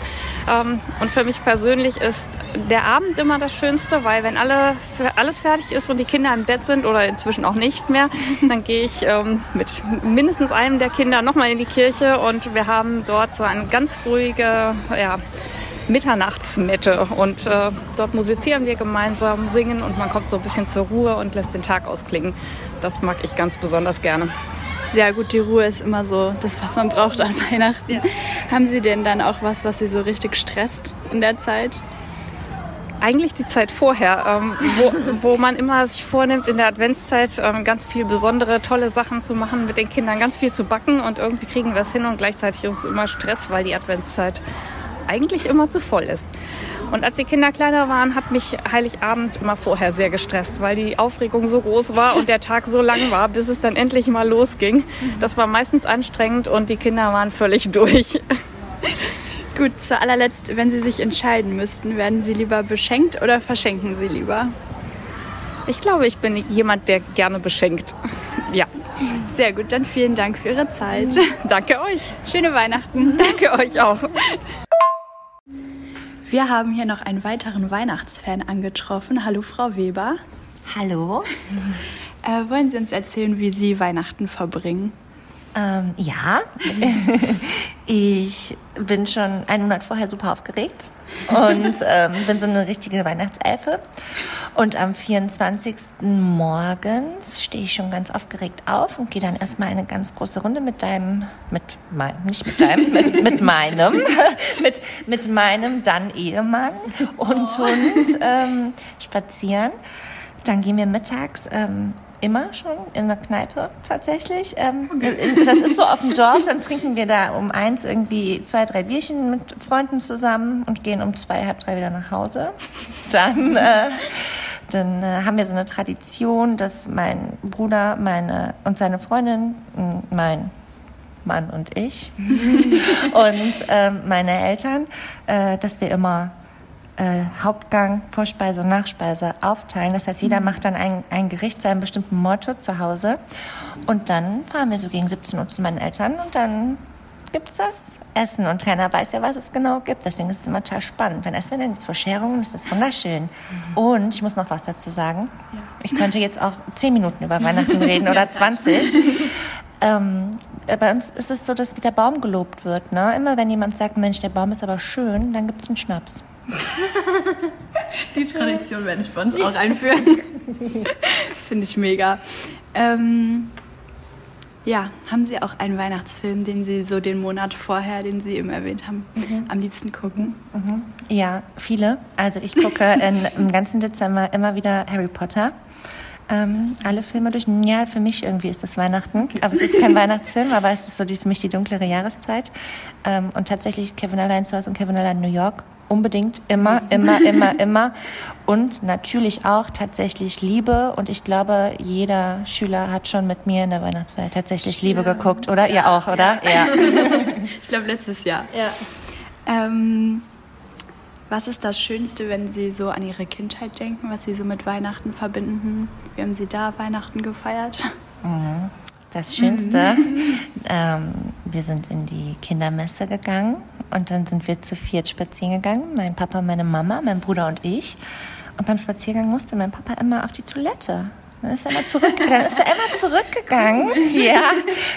Ähm, und für mich persönlich ist der Abend immer das Schönste, weil wenn alle, alles fertig ist und die Kinder im Bett sind oder inzwischen auch nicht mehr, [laughs] dann gehe ich ähm, mit mindestens einem der Kinder nochmal in die Kirche und wir haben dort so eine ganz ruhige, ja, Mitternachtsmette und äh, dort musizieren wir gemeinsam, singen und man kommt so ein bisschen zur Ruhe und lässt den Tag ausklingen. Das mag ich ganz besonders gerne. Sehr gut, die Ruhe ist immer so das, was man braucht an Weihnachten. Haben Sie denn dann auch was, was Sie so richtig stresst in der Zeit? Eigentlich die Zeit vorher, ähm, wo, wo man immer sich vornimmt, in der Adventszeit ähm, ganz viel besondere, tolle Sachen zu machen, mit den Kindern ganz viel zu backen und irgendwie kriegen wir es hin und gleichzeitig ist es immer Stress, weil die Adventszeit eigentlich immer zu voll ist. Und als die Kinder kleiner waren, hat mich Heiligabend immer vorher sehr gestresst, weil die Aufregung so groß war und der Tag so lang war, bis es dann endlich mal losging. Das war meistens anstrengend und die Kinder waren völlig durch. [laughs] Gut, zu allerletzt, wenn Sie sich entscheiden müssten, werden Sie lieber beschenkt oder verschenken Sie lieber? Ich glaube, ich bin jemand, der gerne beschenkt. Ja. Sehr gut, dann vielen Dank für Ihre Zeit. Danke euch. Schöne Weihnachten. Danke euch auch. [laughs] Wir haben hier noch einen weiteren Weihnachtsfan angetroffen. Hallo, Frau Weber. Hallo. [laughs] Äh, wollen Sie uns erzählen, wie Sie Weihnachten verbringen? Ähm, ja, [laughs] ich bin schon einen Monat vorher super aufgeregt und ähm, bin so eine richtige Weihnachtselfe. Und am 24. morgens stehe ich schon ganz aufgeregt auf und gehe dann erstmal eine ganz große Runde mit deinem, mit meinem, nicht mit deinem, mit, mit meinem, [laughs] mit, mit meinem dann Ehemann und Hund ähm, spazieren. Dann gehen wir mittags ähm, immer schon in der Kneipe tatsächlich. Ähm, das ist so auf dem Dorf, dann trinken wir da um eins irgendwie zwei, drei Bierchen mit Freunden zusammen und gehen um zwei, halb drei wieder nach Hause. Dann, äh, dann äh, haben wir so eine Tradition, dass mein Bruder meine und seine Freundin, mein Mann und ich [laughs] und ähm, meine Eltern, äh, dass wir immer äh, Hauptgang, Vorspeise und Nachspeise aufteilen. Das heißt, jeder mhm. macht dann ein, ein Gericht zu einem bestimmten Motto zu Hause. Und dann fahren wir so gegen 17 Uhr zu meinen Eltern und dann gibt es das Essen. Und keiner weiß ja, was es genau gibt. Deswegen ist es immer total spannend. Dann essen wir dann Verschärungen, das ist wunderschön. Mhm. Und ich muss noch was dazu sagen. Ja. Ich könnte jetzt auch 10 Minuten über Weihnachten [laughs] reden oder 20. [laughs] Ähm, bei uns ist es so, dass der Baum gelobt wird. Ne? Immer wenn jemand sagt, Mensch, der Baum ist aber schön, dann gibt es einen Schnaps. [laughs] Die Tradition werde ich bei uns auch [laughs] einführen. Das finde ich mega. Ähm, ja, haben Sie auch einen Weihnachtsfilm, den Sie so den Monat vorher, den Sie eben erwähnt haben, mhm. am liebsten gucken? Mhm. Ja, viele. Also ich gucke in, im ganzen Dezember immer wieder Harry Potter. Ähm, alle Filme durch. Ja, für mich irgendwie ist das Weihnachten. Aber es ist kein [laughs] Weihnachtsfilm, aber es ist so die, für mich die dunklere Jahreszeit. Ähm, und tatsächlich Kevin allein zu Hause und Kevin allein in New York unbedingt immer, immer, [laughs] immer, immer. Und natürlich auch tatsächlich Liebe. Und ich glaube, jeder Schüler hat schon mit mir in der Weihnachtsfeier tatsächlich Liebe ja. geguckt, oder? Ja. Ihr auch, oder? Ja. ja. [laughs] ich glaube, letztes Jahr. Ja. Ähm, was ist das Schönste, wenn Sie so an Ihre Kindheit denken, was Sie so mit Weihnachten verbinden? Wie haben Sie da Weihnachten gefeiert? Mhm. Das Schönste, mhm. [laughs] ähm, wir sind in die Kindermesse gegangen und dann sind wir zu viert spazieren gegangen. Mein Papa, meine Mama, mein Bruder und ich. Und beim Spaziergang musste mein Papa immer auf die Toilette. Dann ist er immer zurück, [laughs] dann ist er immer zurückgegangen. Ja,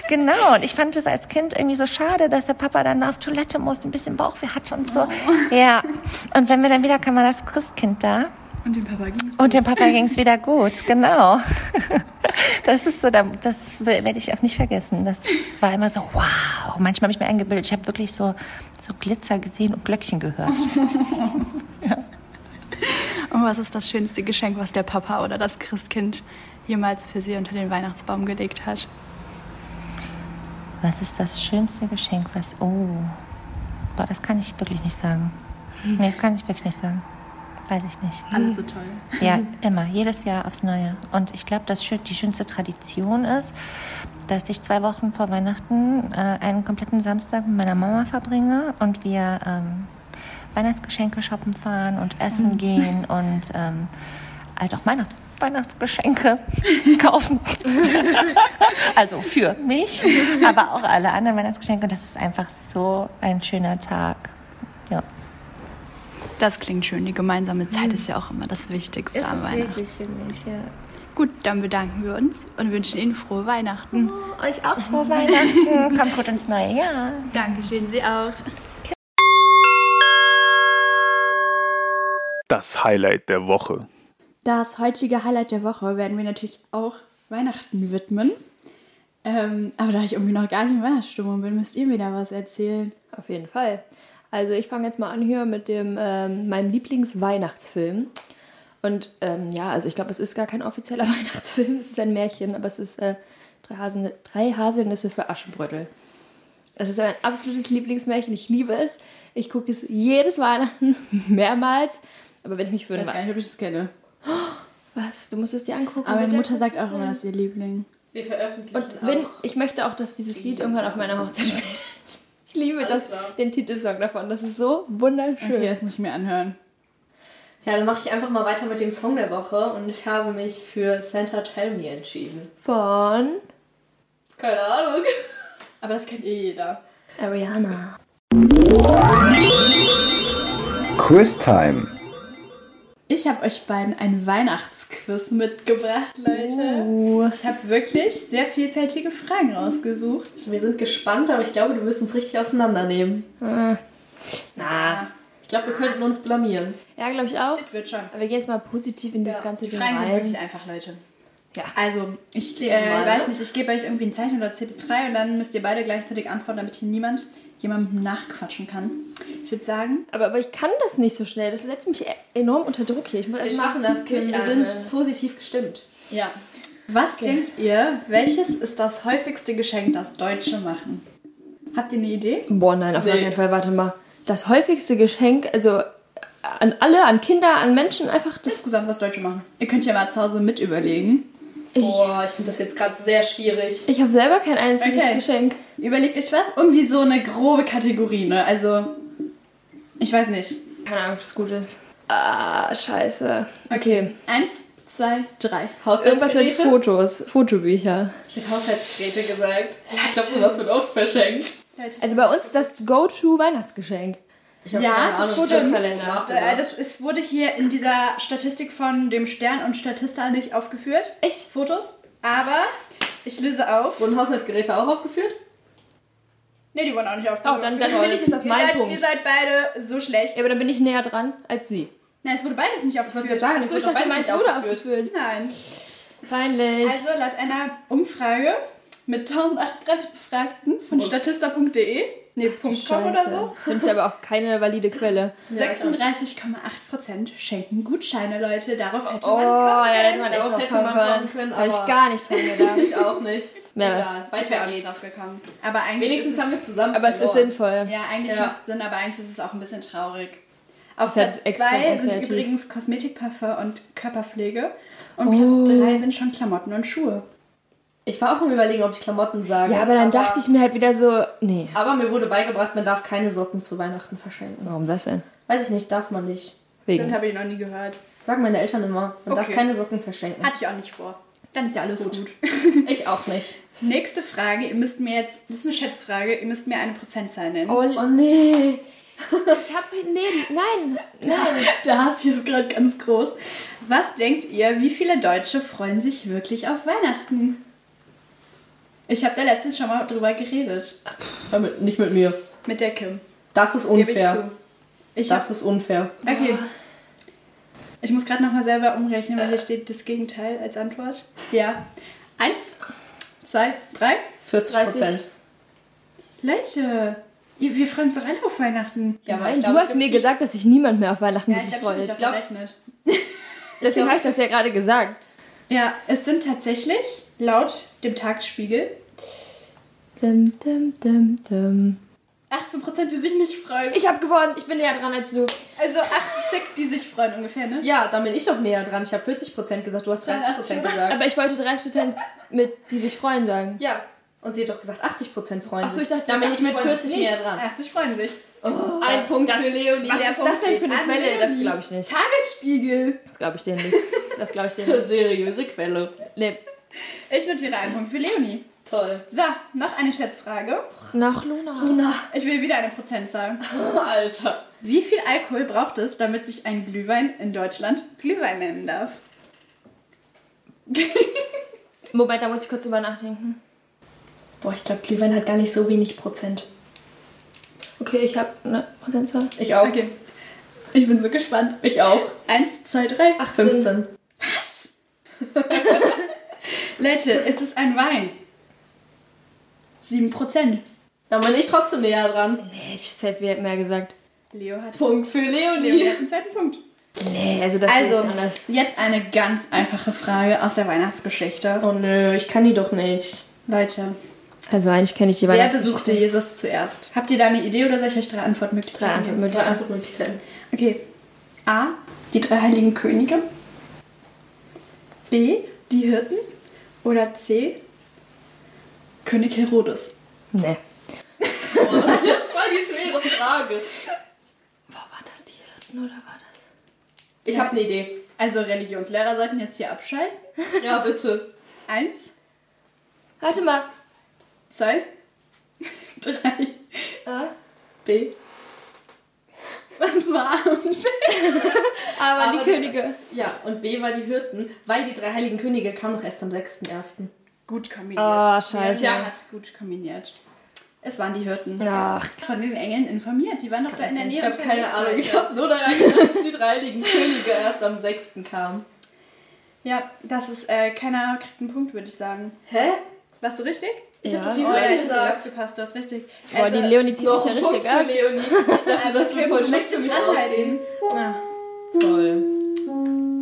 genau. Und ich fand es als Kind irgendwie so schade, dass der Papa dann auf Toilette musste, ein bisschen Bauchweh hatte und so. Oh. Ja. Und wenn wir dann wieder kamen, war das Christkind da. Und dem Papa ging es Und dem Papa ging es [laughs] wieder gut, genau. Das ist so, das werde ich auch nicht vergessen. Das war immer so, wow. Manchmal habe ich mir eingebildet, ich habe wirklich so, so Glitzer gesehen und Glöckchen gehört. [laughs] ja. Und was ist das schönste Geschenk, was der Papa oder das Christkind jemals für Sie unter den Weihnachtsbaum gelegt hat? Was ist das schönste Geschenk, was. Oh. Boah, das kann ich wirklich nicht sagen. Nee, das kann ich wirklich nicht sagen. Weiß ich nicht. Alles so toll. Ja, immer, jedes Jahr aufs Neue. Und ich glaube, dass die schönste Tradition ist, dass ich zwei Wochen vor Weihnachten äh, einen kompletten Samstag mit meiner Mama verbringe und wir ähm, Weihnachtsgeschenke shoppen fahren und essen mhm. gehen und ähm, halt auch Weihnacht Weihnachtsgeschenke [laughs] kaufen. [laughs] also für mich, aber auch alle anderen Weihnachtsgeschenke. Und das ist einfach so ein schöner Tag. Das klingt schön. Die gemeinsame Zeit ist ja auch immer das Wichtigste ist am Weihnachten. wirklich, finde ich, ja. Gut, dann bedanken wir uns und wünschen Ihnen frohe Weihnachten. Oh, euch auch frohe Weihnachten. Kommt gut ins neue Jahr. Dankeschön, Sie auch. Das Highlight der Woche. Das heutige Highlight der Woche werden wir natürlich auch Weihnachten widmen. Ähm, aber da ich irgendwie noch gar nicht in Weihnachtsstimmung bin, müsst ihr mir da was erzählen. Auf jeden Fall. Also ich fange jetzt mal an hier mit dem ähm, meinem Lieblingsweihnachtsfilm. Und ähm, ja, also ich glaube, es ist gar kein offizieller [laughs] Weihnachtsfilm, es ist ein Märchen, aber es ist äh, drei, Haseln drei Haselnüsse für Aschenbrödel. Das ist mein absolutes Lieblingsmärchen. Ich liebe es. Ich gucke es jedes Weihnachten [laughs] mehrmals. Aber wenn ich mich für Ich eine weiß gar nicht, ob ich das kenne. [gasps] Was? Du musst es dir angucken. Aber meine. Mutter sagt auch immer, das ist ihr Liebling. Wir veröffentlichen Und wenn, ich möchte auch, dass dieses Lied irgendwann auf meiner Hochzeit spielt. Ich liebe das, den Titelsong davon. Das ist so wunderschön. Okay, das muss ich mir anhören. Ja, dann mache ich einfach mal weiter mit dem Song der Woche und ich habe mich für Santa Tell Me entschieden. Von Keine Ahnung. Aber das kennt eh jeder. Ariana. Quiztime. Ich habe euch beiden ein Weihnachtsquiz mitgebracht, Leute. Ich habe wirklich sehr vielfältige Fragen rausgesucht. Wir sind gespannt, aber ich glaube, du wirst uns richtig auseinandernehmen. Äh, Na, ich glaube, wir könnten uns blamieren. ja, glaube ich auch. Das wird schon. Aber wir gehen jetzt mal positiv in das ganze Die Ding Fragen sind rein. wirklich einfach, Leute. Ja. Also, ich äh, weiß ne? nicht, ich gebe euch irgendwie ein Zeichen oder 10 bis 3 und dann müsst ihr beide gleichzeitig antworten, damit hier niemand jemandem nachquatschen kann. Ich würde sagen, Aber, aber ich kann das nicht so schnell. Das setzt mich enorm unter Druck hier. Ich muss Wir schaffen das, Kim. Wir sind positiv gestimmt. ja. Was denkt ihr, welches ist das häufigste Geschenk, das Deutsche machen? Habt ihr eine Idee? Boah, nein, auf gar keinen Fall. Warte mal. Das häufigste Geschenk, also an alle, an Kinder, an Menschen, einfach das. Insgesamt, was Deutsche machen. Ihr könnt ja mal zu Hause mit überlegen. Boah, ich finde das jetzt gerade sehr schwierig. ich habe selber kein einziges Okay. Geschenk. Überlegt euch was? Irgendwie so eine grobe Kategorie, ne? Also, ich weiß nicht. Keine Ahnung, was gut ist. Ah, scheiße. Okay. Eins, zwei, drei. Irgendwas mit? Fotos, Fotobücher. Ich hätte Haushaltsgeräte gesagt. Ich glaube, sowas wird oft verschenkt. Also bei uns ist das Go-To-Weihnachtsgeschenk. Ich Ja, das wurde, Kalender. äh, das ist, wurde hier in dieser Statistik von dem Stern und Statista nicht aufgeführt. Echt? Fotos. Aber ich löse auf. Wurden Haushaltsgeräte auch aufgeführt? Ne, die wurden auch nicht aufgeführt. Oh, dann, dann finde ich, ist das ihr mein seid, Punkt. Ihr seid beide so schlecht. Ja, aber dann bin ich näher dran als sie. Nein, es wurde beides nicht aufgeführt. würde sagen, Achso, ich dachte, meinst wurde aufgeführt. Nein. Peinlich. Also laut einer Umfrage mit 1038 Befragten von statista.de, nee, .com oder so, Das finde ich aber auch keine valide Quelle. 36,8% schenken Gutscheine, Leute. Darauf hätte Oh, man ja, kommen da hätte man echt drauf hätte kommen kommen können, Da habe ich gar nicht dran gedacht. [laughs] Ich auch nicht. Ja. Egal, Ich wäre auch nicht drauf gekommen. Aber eigentlich Wenigstens ist haben wir zusammen Aber es ist sinnvoll. Ja, eigentlich Ja. macht Sinn, aber eigentlich ist es auch ein bisschen traurig. Auf Platz extrem 2 sind übrigens Kosmetik, Parfum und Körperpflege. Und Oh. Platz 3 sind schon Klamotten und Schuhe. Ich war auch am überlegen, ob ich Klamotten sage. Ja, aber dann dachte ich mir halt wieder so, nee. Aber mir wurde beigebracht, man darf keine Socken zu Weihnachten verschenken. Warum das denn? Weiß ich nicht, darf man nicht. Wegen. Das habe ich noch nie gehört. Sagen meine Eltern immer. Man darf Okay. keine Socken verschenken. Hatte ich auch nicht vor. Dann ist ja alles gut. [laughs] Ich auch nicht. Nächste Frage. Ihr müsst mir jetzt, das ist eine Schätzfrage, ihr müsst mir eine Prozentzahl nennen. Oh, Oh nee. [laughs] ich hab, nee, nein, nein. [laughs] Der Hass hier ist gerade ganz groß. Was denkt ihr, wie viele Deutsche freuen sich wirklich auf Weihnachten? Ich habe da letztens schon mal drüber geredet. Ja, mit, nicht mit mir. Mit der Kim. Das ist Gebe ich unfair. zu. Ich Das hab, ist unfair. okay. Ich muss gerade nochmal selber umrechnen, weil hier steht das Gegenteil als Antwort. Ja. Eins, zwei, drei. 40 Prozent. Leute, ihr- wir freuen uns doch alle auf Weihnachten. Ja, Nein, ich glaub, du hast mir gesagt, dass sich niemand mehr auf Weihnachten Ja, ich wirklich freut. nicht auf gerechnet. [laughs] Deswegen habe ich das ja gerade gesagt. Ja, es sind tatsächlich laut dem Tagesspiegel Dum, dum, dum, dum. 18%, die sich nicht freuen. Ich habe gewonnen. Ich bin näher dran als du. Also 80, die sich freuen ungefähr, ne? Ja, dann bin ich doch näher dran. Ich habe 40 Prozent gesagt, du hast 30 Prozent Ja, gesagt. Aber ich wollte 30% mit die sich freuen sagen. Ja, und sie hat doch gesagt 80 Prozent freuen Ach so, sich. ich dachte, dann bin ich 80 mit freuen 40 sich näher nicht. dran. 80 freuen sich. Ein Punkt für Leonie. Was ist Punkt das denn für eine Quelle? Leonie. Das glaube ich nicht. Tagesspiegel. Das glaube ich dir nicht. Das glaube ich dir nicht. [laughs] Seriöse Quelle. Nee. Ich notiere einen Punkt für Leonie. Toll. So, noch eine Schätzfrage. Nach Luna. Ich will wieder eine Prozentzahl. [laughs] Alter. Wie viel Alkohol braucht es, damit sich ein Glühwein in Deutschland Glühwein nennen darf? [laughs] Moment, da muss ich kurz drüber nachdenken. Boah, ich glaube, Glühwein hat gar nicht so wenig Prozent. Okay, ich habe eine Prozentzahl. Ich auch. Okay. Ich bin so gespannt. Ich auch. Eins, zwei, drei. 18. 15. [laughs] Leute, es ist ein Wein. Sieben Prozent. Dann bin ich trotzdem näher dran. Nee, ich hätte viel mehr gesagt. Leo hat, Punkt für Leonie Leonie. hat den zweiten Punkt. Nee, also das also, ist anders. jetzt eine ganz einfache Frage aus der Weihnachtsgeschichte. Oh nö, ich kann die doch nicht. Leute, Also eigentlich kenne ich die Wer Weihnachtsgeschichte. besuchte Jesus zuerst? Habt ihr da eine Idee oder soll ich euch drei Antwortmöglichkeiten Drei geben? Antwortmöglichkeiten. Drei Antwortmöglichkeiten. Okay. A. Die drei heiligen Könige. B. Die Hirten. Oder C. König Herodes. Nee. Boah, das ist jetzt voll die schwere Frage. War das die Hirten oder war das? Ich habe eine Idee. Also Religionslehrer sollten jetzt hier abschalten. Ja, bitte. Eins, Warte mal. zwei, [laughs] drei. A. B. Was war A [laughs] und B? Aber, Aber die die- Könige. Ja, und B war die Hirten, weil die drei heiligen Könige kamen noch erst am 6.1. Gut kombiniert. Ah, scheiße. Ja, hat gut kombiniert. Es waren die Hirten. Ach, Von den Engeln informiert. Die waren doch da in der Nähe. Ich habe keine Ahnung. Ich habe nur daran gedacht, dass die drei heiligen Könige erst am 6. kamen. Ja, das ist, äh, keiner kriegt einen Punkt, würde ich sagen. Hä? Warst du richtig? Ich Ja. hab doch Oh, gesagt. aufgepasst, du hast richtig. Boah, die Leonie zieht mich ja richtig Punkt ab. für Leonie. Ich dachte, [laughs] Also, das okay, wird voll schlecht für mich ausgehen. Ah, Toll.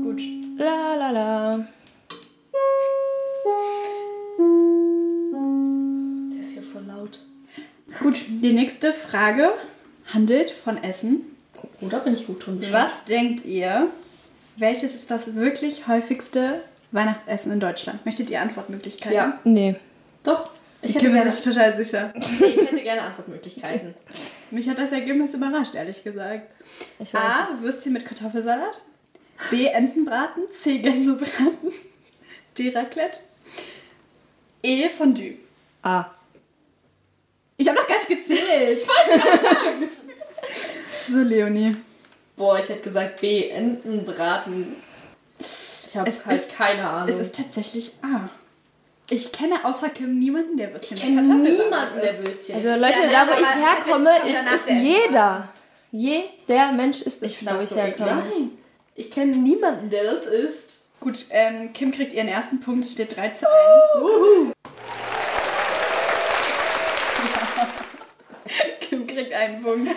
gut. La la la. Der ist hier voll laut. Gut, die nächste Frage handelt von Essen. Oder bin ich gut drin? Was denkt ihr, welches ist das wirklich häufigste Weihnachtsessen in Deutschland? Möchtet ihr Antwortmöglichkeiten? Ja. Nee. Doch. Ich Ich bin mir sich total sicher. [laughs] ich hätte gerne Antwortmöglichkeiten. Mich hat das Ergebnis überrascht, ehrlich gesagt. Ich weiß A. es. Würstchen mit Kartoffelsalat. B. Entenbraten. C. Gänsebraten. D. Raclette. E. Fondue. A. Ich habe noch gar nicht gezählt. [laughs] so, Leonie. Boah, ich hätte gesagt B, Entenbraten. Ich habe halt keine Ahnung. Es ist tatsächlich A. Ich kenne außer Kim niemanden, der Würstchen ich kenne niemanden, der. Würstchen Also. Leute, Ja, nein, da wo ich herkomme, ist der jeder. Jeder Mensch ist es, Ich da wo ich so herkomme. Nein, ich kenne niemanden, der das isst. Gut, ähm, Kim kriegt ihren ersten Punkt. Es steht 3 zu 1. [laughs] Kim kriegt einen Punkt.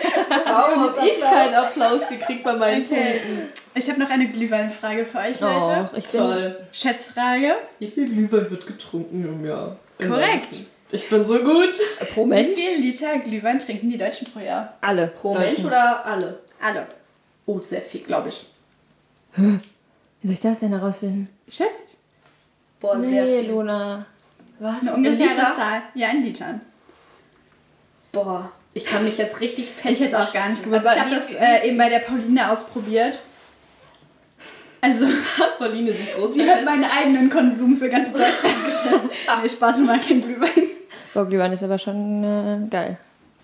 Warum habe ich keinen Applaus gekriegt bei meinen Okay. Punkten? Ich habe noch eine Glühweinfrage für euch, Leute. Oh, ich Toll. Schätzfrage. Wie viel Glühwein wird getrunken im Jahr? Im Korrekt. Ich bin so gut. pro Wie Mensch. viel Liter Glühwein trinken die Deutschen pro Jahr? Alle. Pro. Mensch oder alle? Alle, Oh, sehr viel. glaube ich. Wie soll ich das denn herausfinden? Schätzt? Boah, sehr Nee, viel. Luna. Was? Eine ungefähre? Zahl. Ja, in Litern. Boah, ich kann mich jetzt richtig fett Ich hätte es auch gar nicht gewusst. Aber ich habe wie- das äh, eben bei der Pauline ausprobiert. Also, [laughs] Pauline sieht groß sie hat meinen eigenen Konsum für ganz Deutschland geschätzt. [laughs] nee, Spaß, mal kein Glühwein. Boah, Glühwein ist aber schon äh, geil.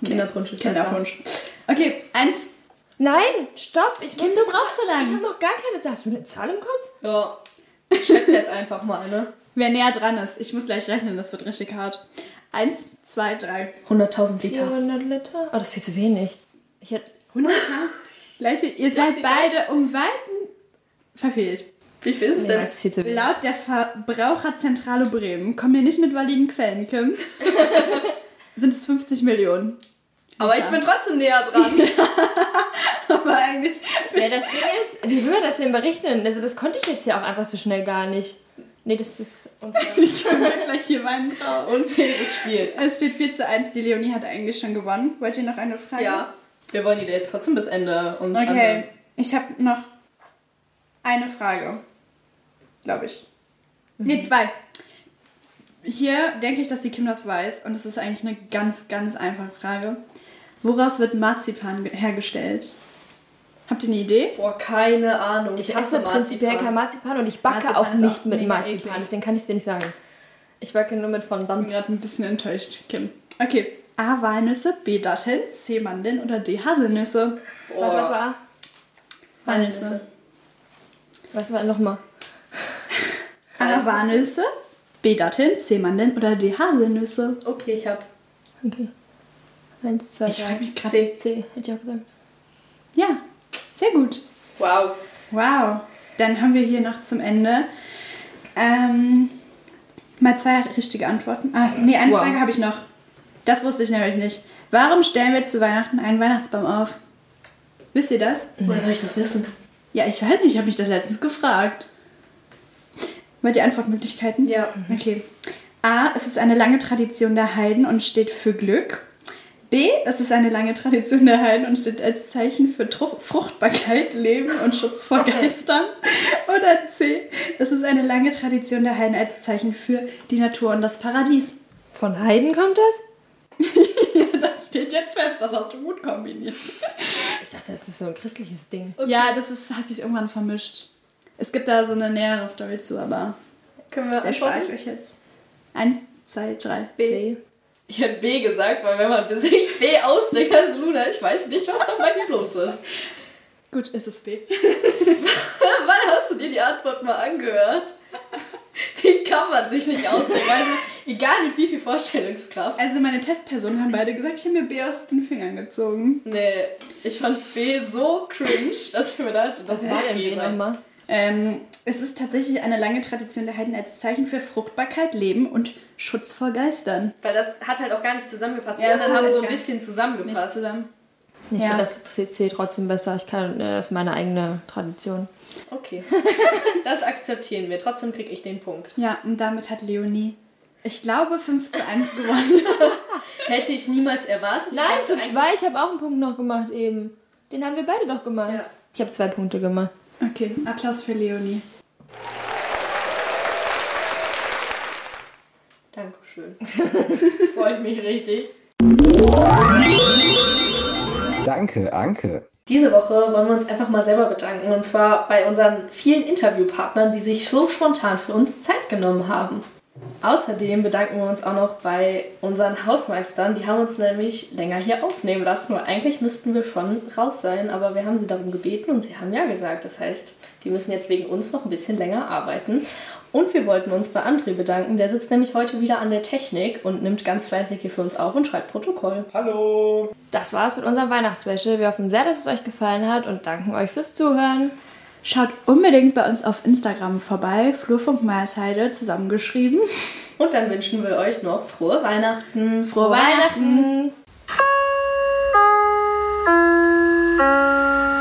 Kinderpunsch ist. Kinderpunsch. Okay, eins. Nein, stopp. Ich Kim, du brauchst so Ich habe lange. noch gar keine Zahl. Hast du eine Zahl im Kopf? Ja. Ich schätze jetzt einfach mal, ne? Wer näher dran ist. Ich muss gleich rechnen, das wird richtig hart. Eins, zwei, drei. 100.000 Liter. 400 Liter? Oh, das ist viel zu wenig. Ich hätte... 100 [laughs] Leute, ihr seid beide um Weiten verfehlt. Wie viel ist es Nee, denn? das ist viel zu wenig. Laut der Verbraucherzentrale Bremen, kommen wir nicht mit validen Quellen, Kim, [laughs] sind es 50 Millionen. Aber ich bin trotzdem näher dran. [laughs] Aber eigentlich Ja, das Ding ist, wie will man das denn berechnen? Also das konnte ich jetzt ja auch einfach so schnell gar nicht. Nee, das ist [laughs] unfair. können wir gleich hier weinen drauf. Unfaires Spiel. Es steht 4 zu 1, die Leonie hat eigentlich schon gewonnen. Wollt ihr noch eine Frage? Ja. Wir wollen die jetzt trotzdem bis Ende uns Okay, anhören. ich habe noch eine Frage. Glaube ich. Nee, zwei. Hier denke ich, dass die Kim das weiß und es ist eigentlich eine ganz, ganz einfache Frage. Woraus wird Marzipan ge- hergestellt? Habt ihr eine Idee? Boah, keine Ahnung. Ich hasse esse prinzipiell kein Marzipan und ich backe Marzipan auch nicht auch mit Marzipan. eklig. Deswegen kann ich es dir nicht sagen. Ich backe nur mit Ich bin Fondant. gerade ein bisschen enttäuscht, Kim. Okay. A. Walnüsse, B. Datteln, C. Mandeln oder D. Haselnüsse? Warte, was war? Walnüsse. Was war nochmal? A. Walnüsse, B. Datteln, C. Mandeln oder D. Haselnüsse? Okay, ich hab. Okay. Eins, zwei, Ich drei. frag mich grad- C. C, hätte ich auch gesagt. Ja, sehr gut. Wow. Wow. Dann haben wir hier noch zum Ende ähm, mal zwei richtige Antworten. Ah, nee, eine Wow. Frage habe ich noch. Das wusste ich nämlich nicht. Warum stellen wir zu Weihnachten einen Weihnachtsbaum auf? Wisst ihr das? Woher soll ich das wissen? Ja, ich weiß nicht, ich habe mich das letztens gefragt. Wollt ihr Antwortmöglichkeiten? Ja. Okay. A. Es ist eine lange Tradition der Heiden und steht für Glück. B. Es ist eine lange Tradition der Heiden und steht als Zeichen für Tru Fruchtbarkeit, Leben und Schutz vor Geistern. Oder C. Es ist eine lange Tradition der Heiden als Zeichen für die Natur und das Paradies. Von Heiden kommt das? [laughs] ja, das steht jetzt fest. Das hast du gut kombiniert. Ich dachte, das ist so ein christliches Ding. Ja, das ist, hat sich irgendwann vermischt. Es gibt da so eine nähere Story zu, aber Können wir das erspare ich euch jetzt. Eins, zwei, drei. B. C. Ich hätte B gesagt, weil wenn man sich B ausdenkt als Luna, ich weiß nicht, was da bei dir los ist. [laughs] Gut, ist es B. [laughs] Wann hast du dir die Antwort mal angehört? Die kann man sich nicht ausdenken. Also, egal mit wie viel Vorstellungskraft. Also meine Testpersonen haben beide gesagt, ich habe mir B aus den Fingern gezogen. Nee, ich fand B so cringe, dass ich mir dachte, das Was war denn B nochmal? Ähm, es ist tatsächlich eine lange Tradition der Heiden als Zeichen für Fruchtbarkeit, Leben und Schutz vor Geistern. Weil das hat halt auch gar nicht zusammengepasst. Ja, Die das anderen haben so ein bisschen zusammengepasst. Nicht zusammen. Ich Ja. finde das CC trotzdem besser. Ich kann, äh, das ist meine eigene Tradition. Okay. [laughs] Das akzeptieren wir. Trotzdem kriege ich den Punkt. Ja, und damit hat Leonie, ich glaube, 5 zu 1 [laughs] gewonnen. Hätte ich niemals erwartet. Nein, zu eigentlich- zwei. Ich habe auch einen Punkt noch gemacht eben. Den haben wir beide doch gemacht. Ja. Ich habe zwei Punkte gemacht. Okay, Applaus für Leonie. Dankeschön. [laughs] Freue ich mich richtig. Danke, Anke. Diese Woche wollen wir uns einfach mal selber bedanken. Und zwar bei unseren vielen Interviewpartnern, die sich so spontan für uns Zeit genommen haben. Außerdem bedanken wir uns auch noch bei unseren Hausmeistern. Die haben uns nämlich länger hier aufnehmen lassen, weil eigentlich müssten wir schon raus sein. Aber wir haben sie darum gebeten und sie haben ja gesagt. Das heißt, die müssen jetzt wegen uns noch ein bisschen länger arbeiten. Und wir wollten uns bei André bedanken. Der sitzt nämlich heute wieder an der Technik und nimmt ganz fleißig hier für uns auf und schreibt Protokoll. Hallo! Das war's mit unserem Weihnachtsspecial. Wir hoffen sehr, dass es euch gefallen hat und danken euch fürs Zuhören. Schaut unbedingt bei uns auf Instagram vorbei, Flurfunk Maßheide zusammengeschrieben. Und dann wünschen wir euch noch frohe Weihnachten. Frohe, frohe Weihnachten. Weihnachten.